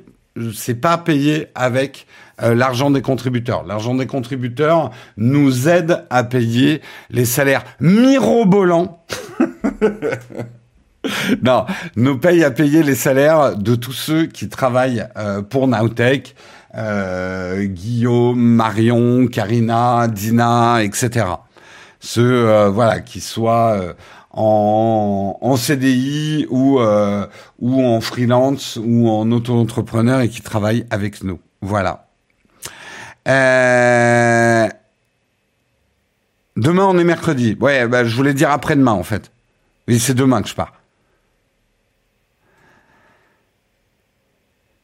c'est pas payé avec euh, l'argent des contributeurs. L'argent des contributeurs nous aide à payer les salaires mirobolants. non, nous paye à payer les salaires de tous ceux qui travaillent euh, pour Nowtech. Euh, Guillaume, Marion, Karina, Dina, etc. Ceux voilà qui soient en, en, CDI ou ou en freelance ou en auto-entrepreneur et qui travaillent avec nous. Voilà. Euh, demain, on est mercredi. Ouais, bah, je voulais dire après-demain, en fait. Oui, c'est demain que je pars.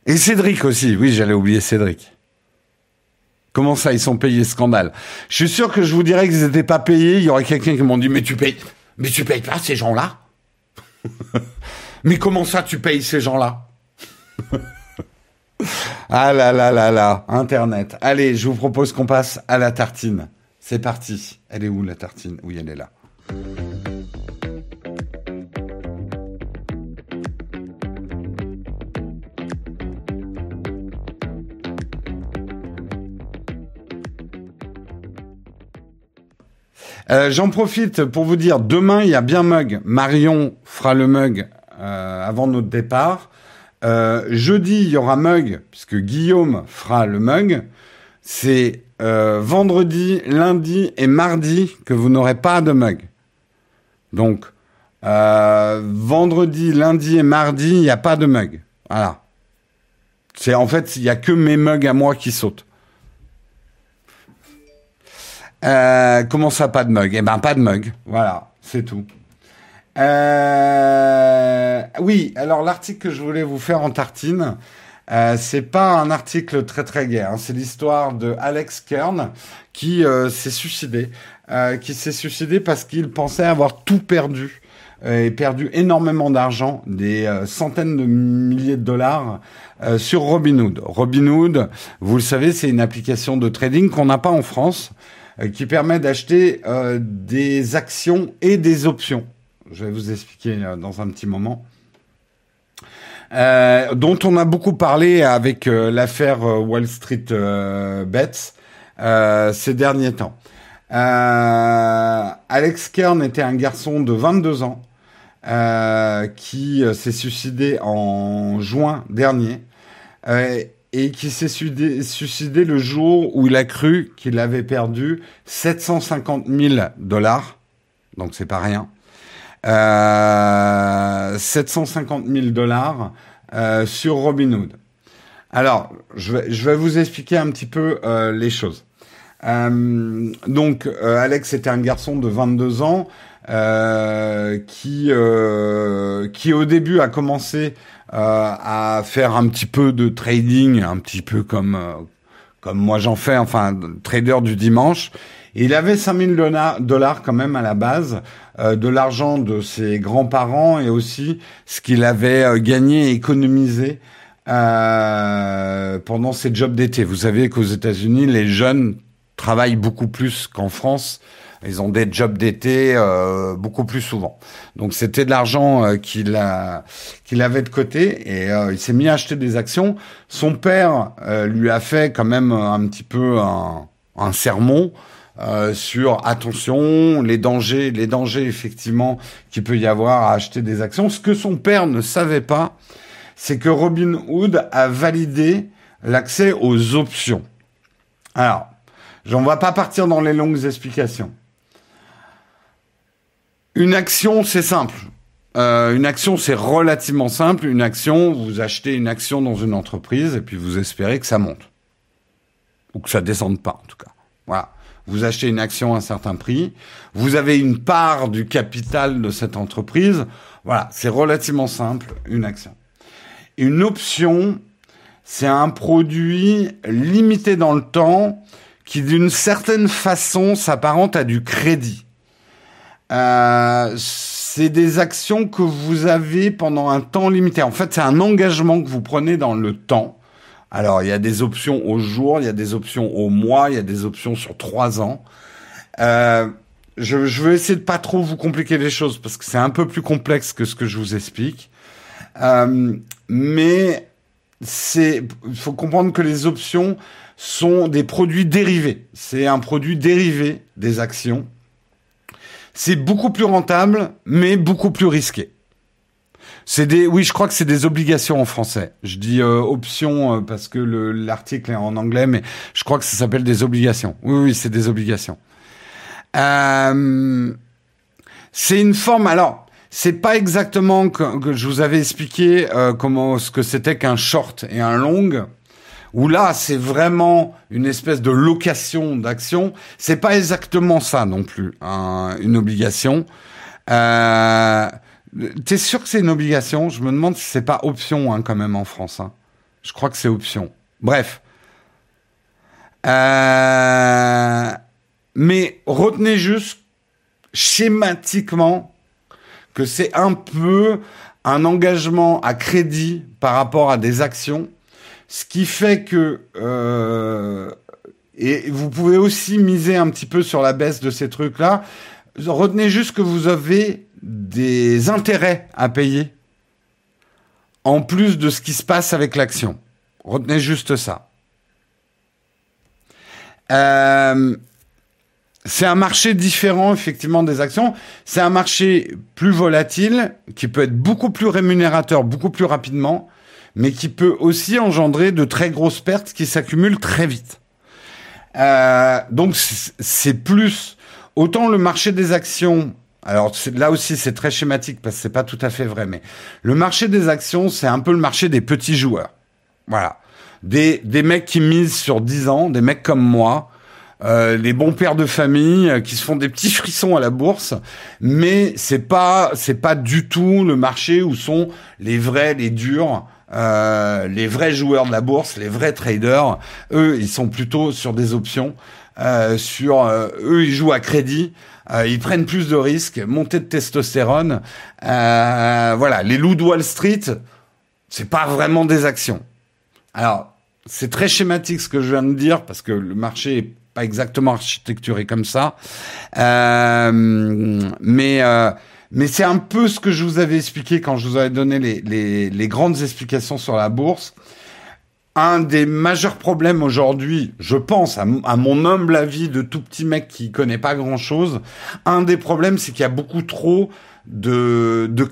Et Cédric aussi. Oui, j'allais oublier Cédric. Comment ça, ils sont payés, scandale? Je suis sûr que je vous dirais qu'ils n'étaient pas payés. Il y aurait quelqu'un qui m'ont dit, mais tu payes, mais tu payes pas ces gens-là? mais comment ça, tu payes ces gens-là? Ah là là là là, Internet. Allez, je vous propose qu'on passe à la tartine. C'est parti. Elle est où la tartine? Oui, elle est là. Euh, j'en profite pour vous dire, demain, il y a bien mug. Marion fera le mug euh, avant notre départ. Euh, jeudi, il y aura mug, puisque Guillaume fera le mug. C'est euh, vendredi, lundi et mardi que vous n'aurez pas de mug. Donc, euh, vendredi, lundi et mardi, il n'y a pas de mug. Voilà. C'est en fait, il n'y a que mes mugs à moi qui sautent. comment ça, pas de mug? Eh ben, pas de mug. Voilà, c'est tout. Euh, oui, alors l'article que je voulais vous faire en tartine, euh, c'est pas un article très très gai. Hein. C'est l'histoire de Alex Kern qui euh, s'est suicidé, euh, qui s'est suicidé parce qu'il pensait avoir tout perdu et perdu énormément d'argent, des centaines de milliers de dollars sur Robinhood. Robinhood, vous le savez, c'est une application de trading qu'on n'a pas en France, qui permet d'acheter des actions et des options. Je vais vous expliquer dans un petit moment. Euh, dont on a beaucoup parlé avec euh, l'affaire euh, Wall Street Bets ces derniers temps. Alex Kern était un garçon de 22 ans qui s'est suicidé en juin dernier et qui s'est suicidé le jour où il a cru qu'il avait perdu 750 000 dollars. Donc c'est pas rien. 750 000 dollars euh, sur Robinhood. Alors, je vais, je vais vous expliquer un petit peu euh, les choses. Euh, donc, euh, Alex était un garçon de 22 ans qui, qui au début a commencé à faire un petit peu de trading, un petit peu comme comme moi j'en fais, enfin trader du dimanche. Il avait 5000 dollars quand même à la base, euh, de l'argent de ses grands-parents et aussi ce qu'il avait euh, gagné et économisé euh, pendant ses jobs d'été. Vous savez qu'aux États-Unis, les jeunes travaillent beaucoup plus qu'en France. Ils ont des jobs d'été euh, beaucoup plus souvent. Donc c'était de l'argent euh, qu'il qu'il avait de côté et euh, il s'est mis à acheter des actions. Son père lui a fait quand même un petit peu un, un sermon sur attention les dangers les dangers effectivement qu'il peut y avoir à acheter des actions. Ce que son père ne savait pas, c'est que Robin Hood a validé l'accès aux options. Alors, on va pas partir dans les longues explications. Une action, c'est simple. Euh, une action, c'est relativement simple. Une action, vous achetez une action dans une entreprise et puis vous espérez que ça monte. Ou que ça descende pas, en tout cas. Voilà. Vous achetez une action à un certain prix. Vous avez une part du capital de cette entreprise. Voilà. C'est relativement simple, une action. Une option, c'est un produit limité dans le temps qui, d'une certaine façon, s'apparente à du crédit. Euh, c'est des actions que vous avez pendant un temps limité. En fait, c'est un engagement que vous prenez dans le temps. Alors, il y a des options au jour, il y a des options au mois, il y a des options sur trois ans. Euh, je, je vais essayer de pas trop vous compliquer les choses parce que c'est un peu plus complexe que ce que je vous explique. Euh, mais c'est, il faut comprendre que les options sont des produits dérivés. C'est un produit dérivé des actions c'est beaucoup plus rentable, mais beaucoup plus risqué. C'est des, oui, je crois que c'est des obligations en français. Je dis euh, options euh, parce que l'article est en anglais, mais je crois que ça s'appelle des obligations. Oui, oui, c'est des obligations. Euh, c'est une forme. Alors, c'est pas exactement que, que, je vous avais expliqué euh, comment ce que c'était qu'un short et un long où là c'est vraiment une espèce de location d'action. C'est pas exactement ça non plus, hein, une obligation. Euh, T'es sûr que c'est une obligation? Je me demande si c'est pas option hein, quand même en France. Hein. Je crois que c'est option. Bref. Euh, mais retenez juste schématiquement que c'est un peu un engagement à crédit par rapport à des actions ce qui fait que euh, et vous pouvez aussi miser un petit peu sur la baisse de ces trucs-là. Retenez juste que vous avez des intérêts à payer en plus de ce qui se passe avec l'action. Retenez juste ça. Euh, c'est un marché différent effectivement des actions. C'est un marché plus volatile qui peut être beaucoup plus rémunérateur, beaucoup plus rapidement mais qui peut aussi engendrer de très grosses pertes qui s'accumulent très vite. Euh, donc c'est plus autant le marché des actions. Alors là aussi c'est très schématique parce que c'est pas tout à fait vrai, mais le marché des actions c'est un peu le marché des petits joueurs. Voilà, des des mecs qui misent sur 10 ans, des mecs comme moi. Euh, les bons pères de famille euh, qui se font des petits frissons à la bourse, mais c'est pas c'est pas du tout le marché où sont les vrais, les durs, euh, les vrais joueurs de la bourse, les vrais traders, eux, ils sont plutôt sur des options. Euh, sur euh, eux, ils jouent à crédit. Ils prennent plus de risques, montée de testostérone. voilà, les loups de Wall Street, c'est pas vraiment des actions. Alors, c'est très schématique ce que je viens de dire parce que le marché est pas exactement architecturé comme ça, mais mais c'est un peu ce que je vous avais expliqué quand je vous avais donné les, les, les grandes explications sur la bourse. Un des majeurs problèmes aujourd'hui, je pense, à, mon humble avis de tout petit mec qui connaît pas grand chose, un des problèmes, c'est qu'il y a beaucoup trop de, de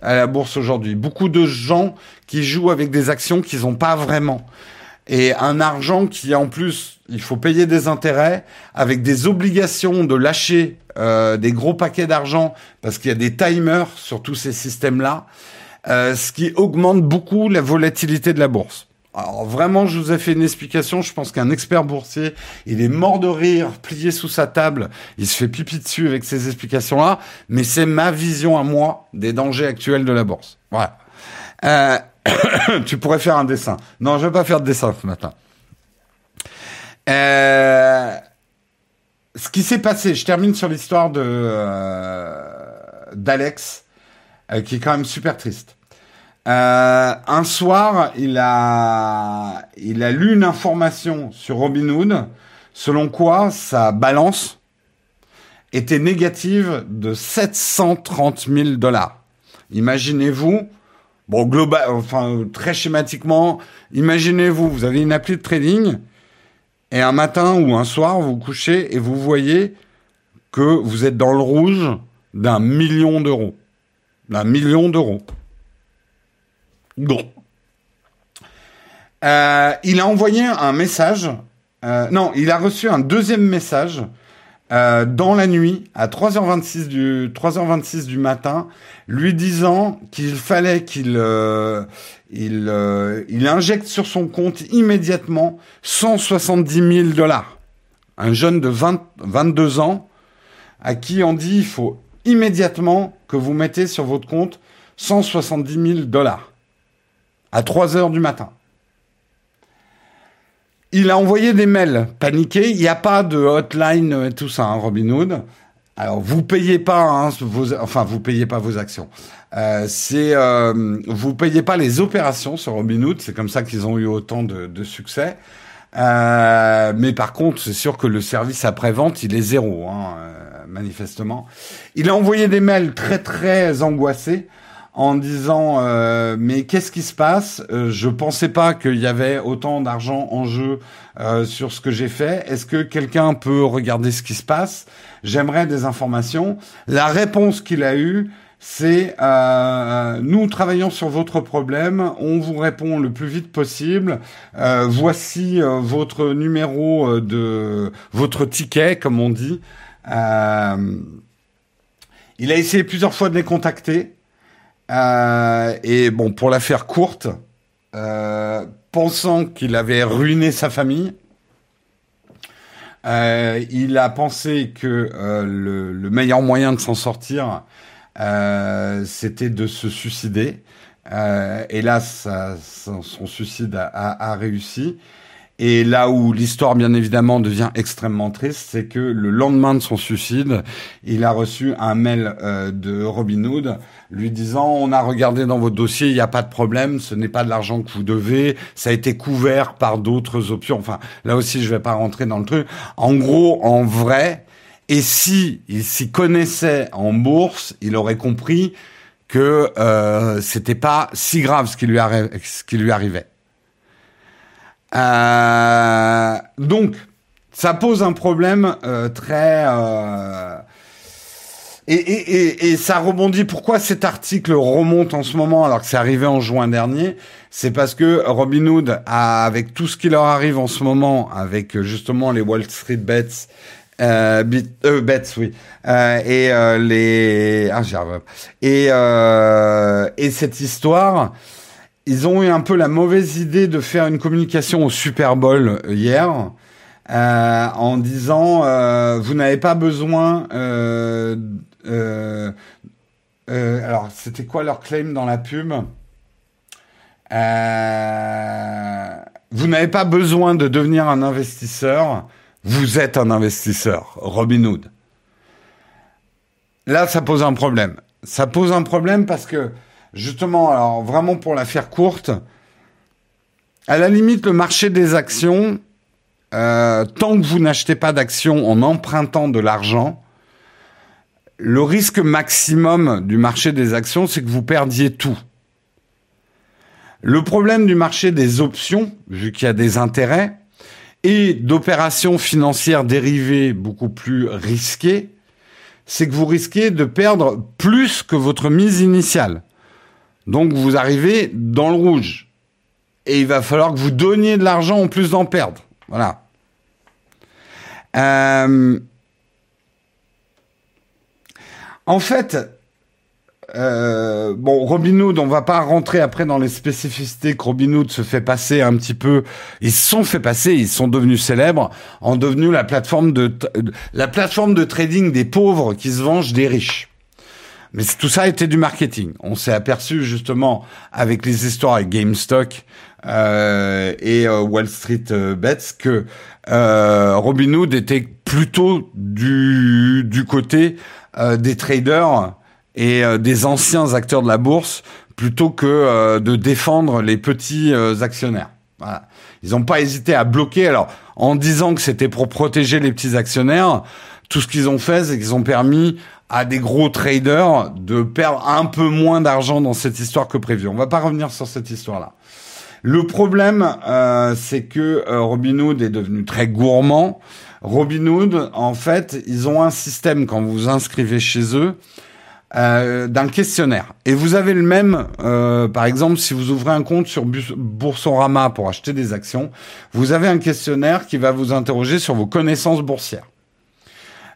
à la bourse aujourd'hui. Beaucoup de gens qui jouent avec des actions qu'ils n'ont pas vraiment. Et un argent qui, en plus, il faut payer des intérêts avec des obligations de lâcher euh, des gros paquets d'argent parce qu'il y a des timers sur tous ces systèmes-là, euh, ce qui augmente beaucoup la volatilité de la bourse. Alors vraiment, je vous ai fait une explication. Je pense qu'un expert boursier, il est mort de rire, plié sous sa table. Il se fait pipi dessus avec ces explications-là. Mais c'est ma vision à moi des dangers actuels de la bourse. Voilà. Euh, tu pourrais faire un dessin. Non, je vais pas faire de dessin ce matin. Euh, ce qui s'est passé, je termine sur l'histoire de euh, d'Alex, euh, qui est quand même super triste. Euh, un soir, il a lu une information sur Robinhood, selon quoi sa balance était négative de 730 000 dollars. Imaginez-vous, bon global, enfin très schématiquement, imaginez-vous, vous avez une appli de trading et un matin ou un soir, vous vous couchez et vous voyez que vous êtes dans le rouge d'un million d'euros. D'un million d'euros. Bon. Euh, il a envoyé un message. Euh, non, il a reçu un deuxième message euh, dans la nuit à 3h26 du 3h26 du matin, lui disant qu'il fallait qu'il euh, il, euh, il injecte sur son compte immédiatement 170 000 dollars. Un jeune de 20, 22 ans à qui on dit il faut immédiatement que vous mettez sur votre compte 170 000 dollars à 3 heures du matin. Il a envoyé des mails paniqués. Il n'y a pas de hotline et tout ça, hein, Robinhood. Alors vous payez pas, hein, enfin vous payez pas vos actions. Euh, c'est euh, vous payez pas les opérations sur Robinhood. C'est comme ça qu'ils ont eu autant de, succès. Euh, mais par contre, c'est sûr que le service après vente, il est zéro, hein, euh, manifestement. Il a envoyé des mails très très angoissés en disant euh, mais qu'est-ce qui se passe? Euh, Je pensais pas qu'il y avait autant d'argent en jeu euh, sur ce que j'ai fait. Est-ce que quelqu'un peut regarder ce qui se passe? J'aimerais des informations. La réponse qu'il a eue, c'est euh, nous travaillons sur votre problème, on vous répond le plus vite possible. voici votre numéro de votre ticket, comme on dit. il a essayé plusieurs fois de les contacter. Euh, et bon, pour la faire courte, euh, pensant qu'il avait ruiné sa famille, euh, il a pensé que le, le, meilleur moyen de s'en sortir, c'était de se suicider. ça, son suicide a réussi. Et là où l'histoire, bien évidemment, devient extrêmement triste, c'est que le lendemain de son suicide, il a reçu un mail euh, de Robin Hood lui disant on a regardé dans votre dossier, il n'y a pas de problème, ce n'est pas de l'argent que vous devez, ça a été couvert par d'autres options. Enfin, là aussi, je vais pas rentrer dans le truc. En gros, en vrai, et si il s'y connaissait en bourse, il aurait compris que euh, c'était pas si grave ce qui lui, ce qui lui arrivait. Euh, donc, ça pose un problème euh, très... Euh, et, et, et, et, ça rebondit. Pourquoi cet article remonte en ce moment alors que c'est arrivé en juin dernier? C'est parce que Robinhood, a, avec tout ce qui leur arrive en ce moment, avec justement les Wall Street Bets, euh, euh, bets, oui, euh, et euh, les ah, et euh, et cette histoire, ils ont eu un peu la mauvaise idée de faire une communication au Super Bowl euh, hier. Euh, en disant euh, vous n'avez pas besoin euh, euh, euh alors c'était quoi leur claim dans la pub? Vous n'avez pas besoin de devenir un investisseur, vous êtes un investisseur, Robinhood. Là, ça pose un problème. Ça pose un problème parce que, justement, alors vraiment pour la faire courte, à la limite, le marché des actions, euh, tant que vous n'achetez pas d'actions en empruntant de l'argent, le risque maximum du marché des actions, c'est que vous perdiez tout. Le problème du marché des options, vu qu'il y a des intérêts, et d'opérations financières dérivées beaucoup plus risquées, c'est que vous risquez de perdre plus que votre mise initiale. Donc vous arrivez dans le rouge. Et il va falloir que vous donniez de l'argent en plus d'en perdre. Voilà. Euh, en fait, euh, bon, Robinhood, on va pas rentrer après dans les spécificités que Robinhood se fait passer un petit peu. Ils se sont fait passer, ils sont devenus célèbres, en devenu la plateforme de la plateforme de trading des pauvres qui se vengent des riches. Mais tout ça était du marketing. On s'est aperçu justement avec les histoires avec GameStop euh, et euh, Wall Street euh, Bets que euh, Robinhood était plutôt du du côté des traders et des anciens acteurs de la bourse plutôt que de défendre les petits actionnaires. Voilà. Ils n'ont pas hésité à bloquer. Alors, en disant que c'était pour protéger les petits actionnaires, tout ce qu'ils ont fait, c'est qu'ils ont permis à des gros traders de perdre un peu moins d'argent dans cette histoire que prévu. On va pas revenir sur cette histoire-là. Le problème, euh, c'est que euh, Robinhood est devenu très gourmand. Robinhood, en fait, ils ont un système quand vous vous inscrivez chez eux euh, d'un questionnaire. Et vous avez le même, euh, par exemple, si vous ouvrez un compte sur Boursorama pour acheter des actions, vous avez un questionnaire qui va vous interroger sur vos connaissances boursières.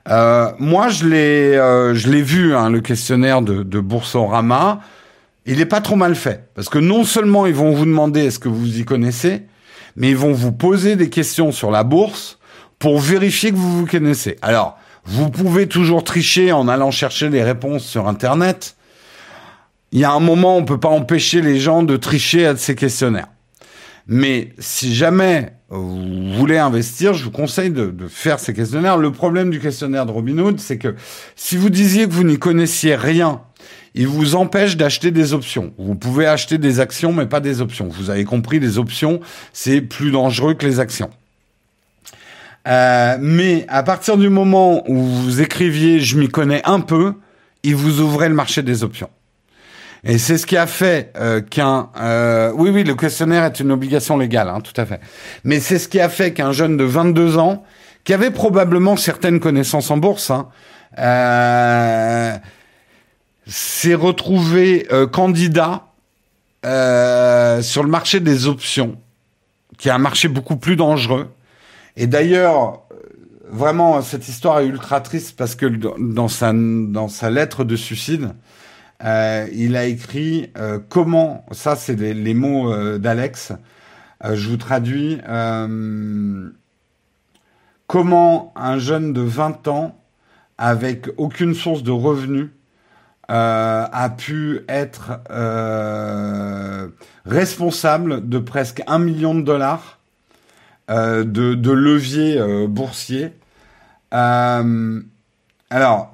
Euh, moi, je l'ai, euh, je l'ai vu, hein, le questionnaire de, de Boursorama. Il n'est pas trop mal fait, parce que non seulement ils vont vous demander est-ce que vous y connaissez, mais ils vont vous poser des questions sur la bourse pour vérifier que vous vous connaissez. Alors, vous pouvez toujours tricher en allant chercher les réponses sur Internet. Il y a un moment, on peut pas empêcher les gens de tricher à ces questionnaires. Mais si jamais vous voulez investir, je vous conseille de, faire ces questionnaires. Le problème du questionnaire de Robinhood, c'est que si vous disiez que vous n'y connaissiez rien, il vous empêche d'acheter des options. Vous pouvez acheter des actions, mais pas des options. Vous avez compris, les options, c'est plus dangereux que les actions. Euh, mais à partir du moment où vous écriviez je m'y connais un peu, il vous ouvrait le marché des options. Et c'est ce qui a fait euh, qu'un... Euh, oui, oui, le questionnaire est une obligation légale, hein, tout à fait. Mais c'est ce qui a fait qu'un jeune de 22 ans, qui avait probablement certaines connaissances en bourse, hein, euh, s'est retrouvé euh, candidat euh, sur le marché des options, qui est un marché beaucoup plus dangereux. Et d'ailleurs, vraiment, cette histoire est ultra triste parce que dans sa, dans sa lettre de suicide, euh, il a écrit euh, comment, ça c'est les, mots euh, d'Alex, je vous traduis, comment un jeune de 20 ans avec aucune source de revenus a pu être responsable de presque un million de dollars de, de levier boursier. Alors,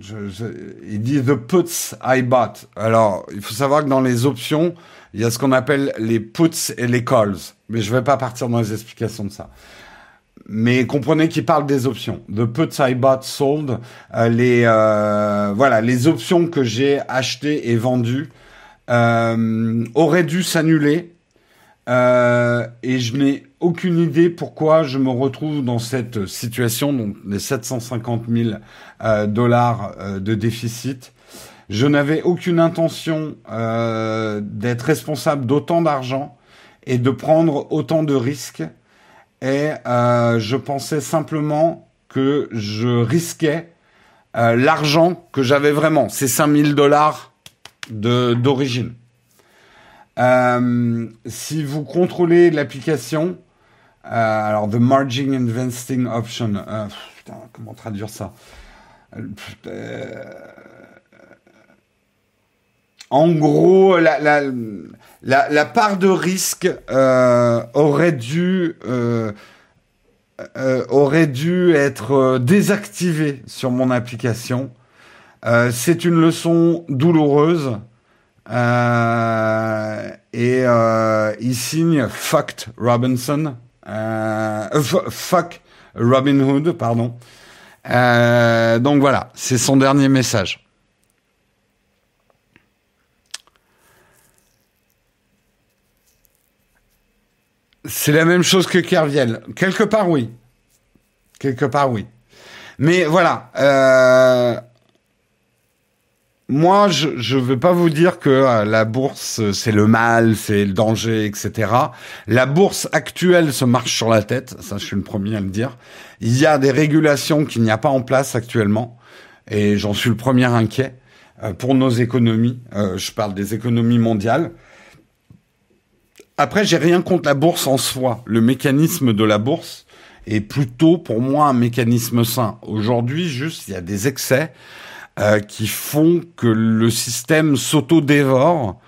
je, je, il dit the puts I bought. Alors, il faut savoir que dans les options, il y a ce qu'on appelle les puts et les calls. Mais je ne vais pas partir dans les explications de ça. Mais comprenez qu'il parle des options. The puts I bought sold. Euh, les euh, voilà, les options que j'ai achetées et vendues euh, auraient dû s'annuler. Euh, et je n'ai aucune idée pourquoi je me retrouve dans cette situation, donc les 750 000 euh, dollars euh, de déficit. Je n'avais aucune intention d'être responsable d'autant d'argent et de prendre autant de risques. Et je pensais simplement que je risquais l'argent que j'avais vraiment, ces 5000 dollars d'origine. Si vous contrôlez l'application, euh, alors, the margin investing option. Euh, comment traduire ça? Euh, en gros, la, la, la, part de risque euh, aurait dû euh, euh, aurait dû être désactivée sur mon application. C'est une leçon douloureuse. Et il signe Fucked Robinson. fuck Robin Hood, pardon. donc voilà, c'est son dernier message. C'est la même chose que Kerviel. Quelque part, oui. Quelque part, oui. Mais voilà. Euh, moi, je ne veux pas vous dire que euh, la bourse, c'est le mal, c'est le danger, etc. La bourse actuelle se marche sur la tête. Ça, je suis le premier à le dire. Il y a des régulations qu'il n'y a pas en place actuellement. Et j'en suis le premier inquiet euh, pour nos économies. je parle des économies mondiales. Après, j'ai rien contre la bourse en soi. Le mécanisme de la bourse est plutôt pour moi un mécanisme sain. Aujourd'hui, juste, il y a des excès euh, qui font que le système s'auto-dévore,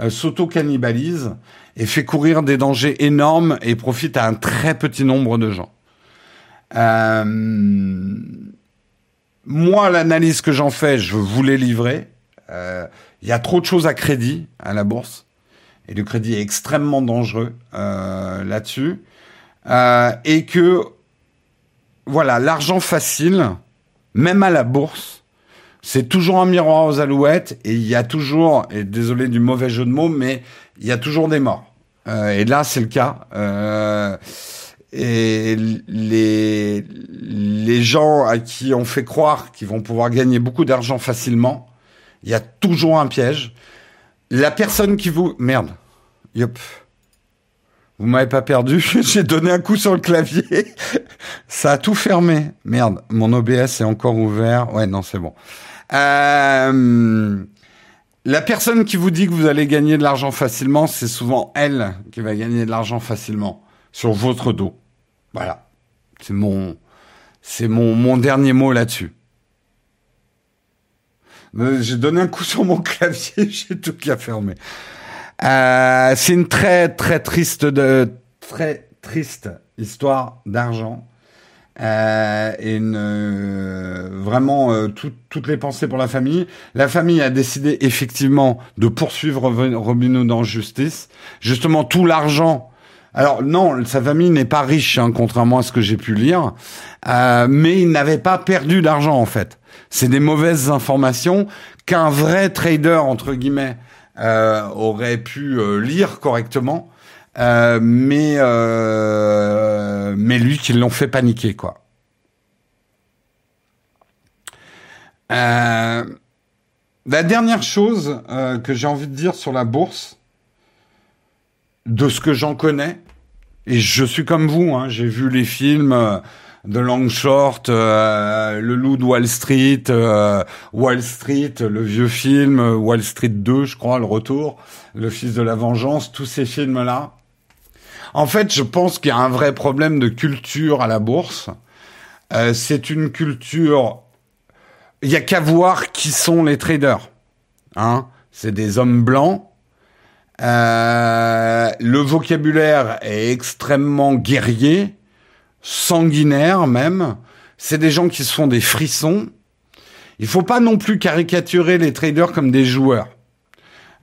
euh, s'auto-cannibalise et fait courir des dangers énormes et profite à un très petit nombre de gens. Euh, moi, l'analyse que j'en fais, je voulais livrer. Il y a trop de choses à crédit à la bourse et le crédit est extrêmement dangereux là-dessus, et que voilà, l'argent facile, même à la bourse, c'est toujours un miroir aux alouettes, et il y a toujours, et désolé du mauvais jeu de mots, mais il y a toujours des morts. Euh, et là, c'est le cas. Euh, et les, les gens à qui on fait croire qu'ils vont pouvoir gagner beaucoup d'argent facilement, il y a toujours un piège. La personne qui vous... Merde. Yop. Vous m'avez pas perdu. J'ai donné un coup sur le clavier. Ça a tout fermé. Merde. Mon OBS est encore ouvert. Ouais, non, c'est bon. Euh... La personne qui vous dit que vous allez gagner de l'argent facilement, c'est souvent elle qui va gagner de l'argent facilement sur votre dos. Voilà. C'est mon, c'est mon, mon dernier mot là-dessus. Euh, j'ai donné un coup sur mon clavier, j'ai tout fermé. Euh, c'est une très très triste de très triste histoire d'argent. Euh, et euh, vraiment euh, toutes les pensées pour la famille. La famille a décidé effectivement de poursuivre Robin en justice. Justement, tout l'argent. Alors non, sa famille n'est pas riche, hein, contrairement à ce que j'ai pu lire, euh, mais il n'avait pas perdu d'argent en fait. C'est des mauvaises informations qu'un vrai trader entre guillemets euh, aurait pu euh, lire correctement, euh, mais mais lui qui l'ont fait paniquer quoi. la dernière chose que j'ai envie de dire sur la bourse, de ce que j'en connais, et je suis comme vous, hein, j'ai vu les films de Long Short, euh, Le Loup de Wall Street, euh, Wall Street, le vieux film, Wall Street 2, je crois, le retour, Le Fils de la Vengeance, tous ces films-là. En fait, je pense qu'il y a un vrai problème de culture à la bourse. Euh, c'est une culture... Il y a qu'à voir qui sont les traders. Hein c'est des hommes blancs. le vocabulaire est extrêmement guerrier sanguinaires même. C'est des gens qui se font des frissons. Il faut pas non plus caricaturer les traders comme des joueurs.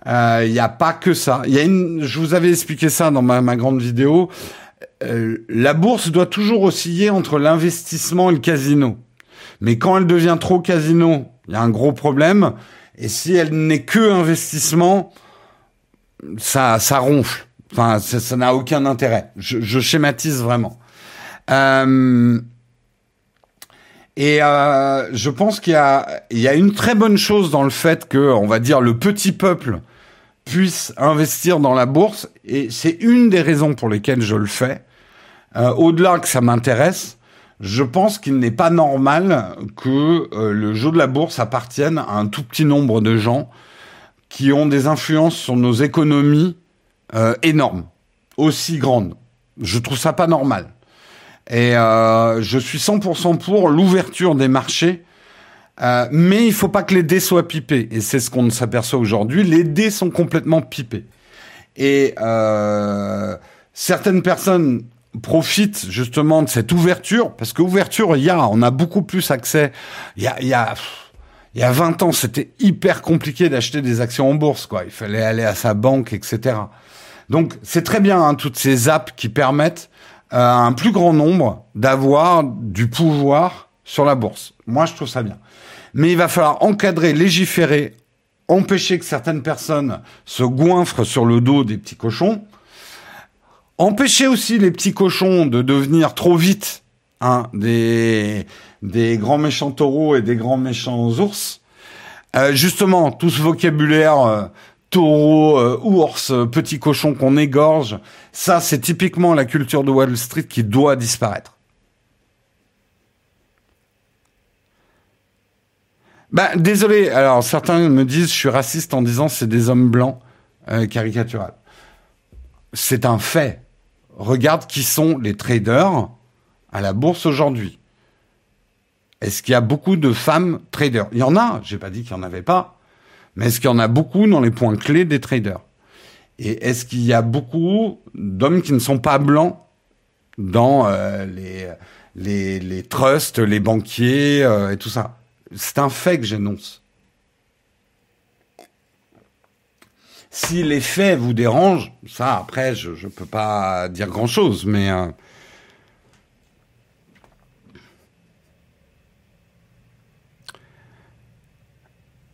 Il euh, n'y a pas que ça. Y a une, je vous avais expliqué ça dans ma, grande vidéo. Euh, la bourse doit toujours osciller entre l'investissement et le casino. Mais quand elle devient trop casino, il y a un gros problème. Et si elle n'est que investissement, ça, ça ronfle. Enfin, ça n'a aucun intérêt. Je, je schématise vraiment. Euh, et euh, je pense qu'il y a, il y a une très bonne chose dans le fait que, on va dire, le petit peuple puisse investir dans la bourse. Et c'est une des raisons pour lesquelles je le fais. Euh, Au-delà que ça m'intéresse, je pense qu'il n'est pas normal que euh, le jeu de la bourse appartienne à un tout petit nombre de gens qui ont des influences sur nos économies euh, énormes, aussi grandes. Je trouve ça pas normal. Et je suis 100% pour l'ouverture des marchés Euh, mais il faut pas que les dés soient pipés. Et c'est ce qu'on s'aperçoit aujourd'hui. Les dés sont complètement pipés. Et euh, certaines personnes profitent justement de cette ouverture, parce qu'ouverture, il y a, on a beaucoup plus accès. Il y a, il y a, il y a 20 ans, c'était hyper compliqué d'acheter des actions en bourse, quoi. Il fallait aller à sa banque, etc. Donc, c'est très bien, hein, toutes ces apps qui permettent euh, à un plus grand nombre d'avoir du pouvoir sur la bourse. Moi, je trouve ça bien. Mais il va falloir encadrer, légiférer, empêcher que certaines personnes se goinfrent sur le dos des petits cochons, empêcher aussi les petits cochons de devenir trop vite hein, des, des grands méchants taureaux et des grands méchants ours. Euh, justement, tout ce vocabulaire euh, taureau, euh, ours, petit cochon qu'on égorge, ça c'est typiquement la culture de Wall Street qui doit disparaître. Bah, désolé. Alors, certains me disent, je suis raciste en disant c'est des hommes blancs euh, caricatural. C'est un fait. Regarde qui sont les traders à la bourse aujourd'hui. Est-ce qu'il y a beaucoup de femmes traders? Il y en a. J'ai pas dit qu'il y en avait pas. Mais est-ce qu'il y en a beaucoup dans les points clés des traders? Et est-ce qu'il y a beaucoup d'hommes qui ne sont pas blancs dans euh, les, les, les trusts, les banquiers euh, et tout ça? C'est un fait que j'énonce. Si les faits vous dérangent, ça après je ne peux pas dire grand chose, mais euh,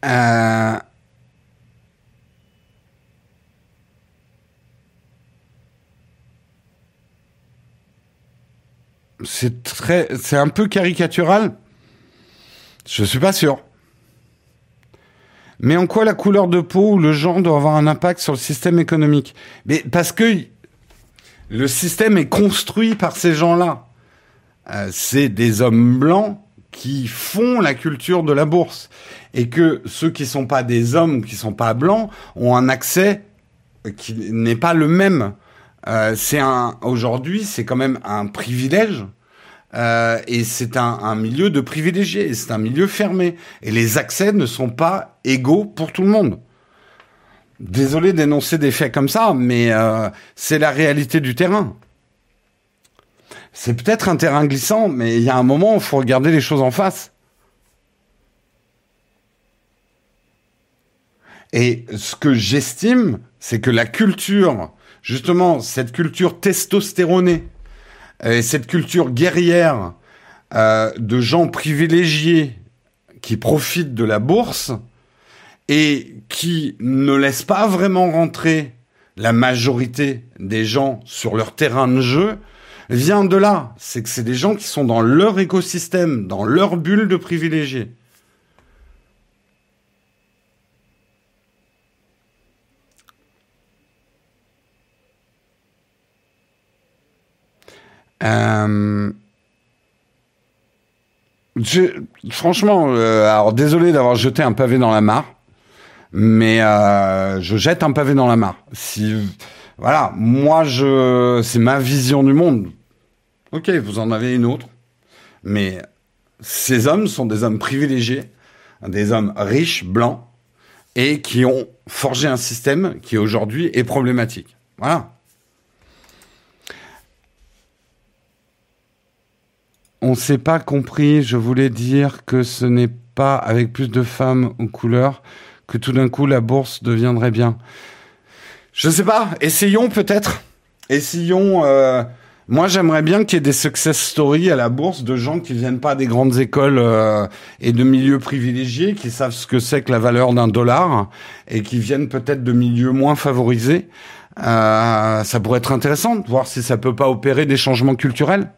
euh, c'est un peu caricatural. Je suis pas sûr. Mais en quoi la couleur de peau ou le genre doit avoir un impact sur le système économique? Mais parce que le système est construit par ces gens-là. Euh, c'est des hommes blancs qui font la culture de la bourse et que ceux qui sont pas des hommes, qui sont pas blancs, ont un accès qui n'est pas le même. Euh, c'est un aujourd'hui, c'est quand même un privilège euh, et c'est un, milieu de privilégiés, c'est un milieu fermé. Et les accès ne sont pas égaux pour tout le monde. Désolé d'énoncer des faits comme ça, mais euh, c'est la réalité du terrain. C'est peut-être un terrain glissant, mais il y a un moment où il faut regarder les choses en face. Et ce que j'estime, c'est que la culture, justement, cette culture testostéronée, et cette culture guerrière euh, de gens privilégiés qui profitent de la bourse et qui ne laissent pas vraiment rentrer la majorité des gens sur leur terrain de jeu vient de là. C'est que c'est des gens qui sont dans leur écosystème, dans leur bulle de privilégiés. Euh, franchement, euh, alors désolé d'avoir jeté un pavé dans la mare, mais euh, je jette un pavé dans la mare. Voilà, moi je, c'est ma vision du monde. Ok, vous en avez une autre, mais ces hommes sont des hommes privilégiés, des hommes riches, blancs, et qui ont forgé un système qui aujourd'hui est problématique. Voilà. On s'est pas compris. Je voulais dire que ce n'est pas avec plus de femmes aux couleurs que tout d'un coup la bourse deviendrait bien. Je sais pas. Essayons peut-être. Essayons. Euh, moi, j'aimerais bien qu'il y ait des success stories à la bourse de gens qui viennent pas des grandes écoles euh, et de milieux privilégiés, qui savent ce que c'est que la valeur d'un dollar et qui viennent peut-être de milieux moins favorisés. Euh, ça pourrait être intéressant de voir si ça peut pas opérer des changements culturels.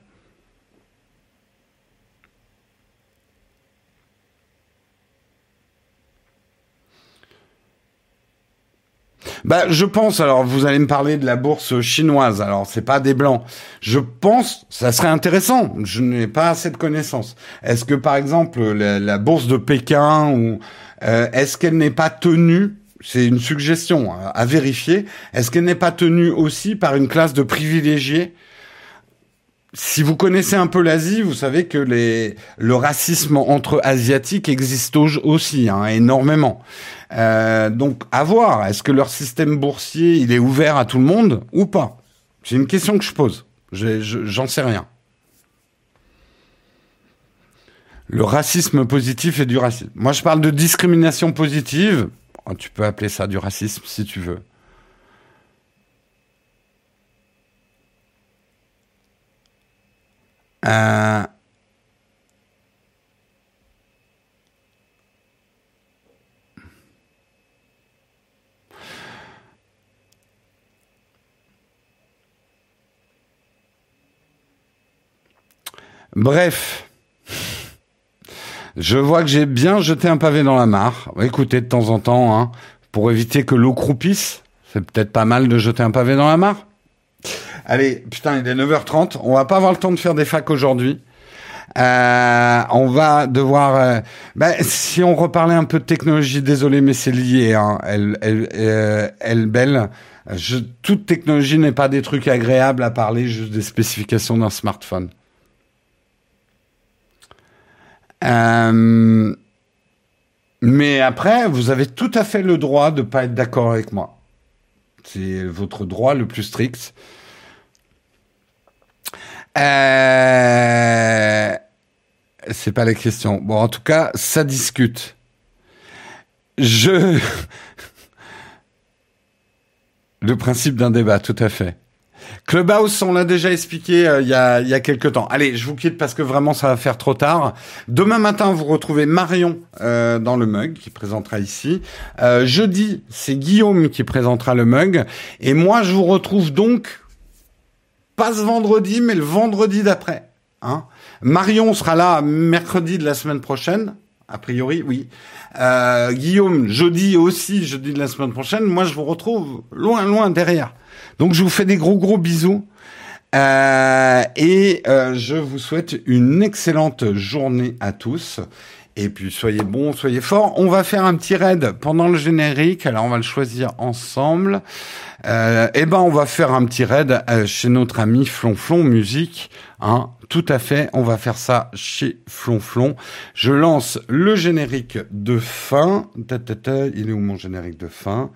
Bah, je pense. Alors, vous allez me parler de la bourse chinoise. Alors, c'est pas des blancs. Je pense, ça serait intéressant. Je n'ai pas assez de connaissances. Est-ce que, par exemple, la, bourse de Pékin ou euh, est-ce qu'elle n'est pas tenue c'est une suggestion hein, à, vérifier. Est-ce qu'elle n'est pas tenue aussi par une classe de privilégiés si vous connaissez un peu l'Asie, vous savez que le racisme entre asiatiques existe aussi, hein, énormément. Euh, donc, à voir. Est-ce que leur système boursier, est ouvert à tout le monde ou pas? C'est une question que je pose. J'en sais rien. Le racisme positif et du racisme. Moi, je parle de discrimination positive. Oh, tu peux appeler ça du racisme si tu veux. Euh, Bref, je vois que j'ai bien jeté un pavé dans la mare. Écoutez, de temps en temps, hein, pour éviter que l'eau croupisse, c'est peut-être pas mal de jeter un pavé dans la mare. Allez, putain, il est 9h30. On va pas avoir le temps de faire des facs aujourd'hui. Euh, on va devoir. Euh, ben, si on reparlait un peu de technologie, désolé, mais c'est lié. Hein, elle, elle, euh, elle, belle. Toute technologie n'est pas des trucs agréables à parler, juste des spécifications d'un smartphone. Mais après, vous avez tout à fait le droit de pas être d'accord avec moi. C'est votre droit le plus strict. Euh, c'est pas la question. Bon, en tout cas, ça discute. Je. le principe d'un débat, tout à fait. Clubhouse, on l'a déjà expliqué euh, il y, a, y a quelques temps. Allez, je vous quitte parce que vraiment ça va faire trop tard. Demain matin, vous retrouvez Marion euh, dans le mug qui présentera ici. Euh, jeudi, c'est Guillaume qui présentera le mug. Et moi, je vous retrouve donc pas ce vendredi, mais le vendredi d'après. Hein Marion sera là mercredi de la semaine prochaine. A priori, oui. Euh, Guillaume, jeudi aussi, jeudi de la semaine prochaine. Moi, je vous retrouve loin, loin derrière. Donc je vous fais des gros gros bisous. Euh, et euh, je vous souhaite une excellente journée à tous. Et puis soyez bons, soyez forts. On va faire un petit raid pendant le générique. Alors on va le choisir ensemble. Euh, eh ben on va faire un petit raid euh, chez notre ami Flonflon Musique. Hein, tout à fait. On va faire ça chez Flonflon. Je lance le générique de fin. Il est où mon générique de fin?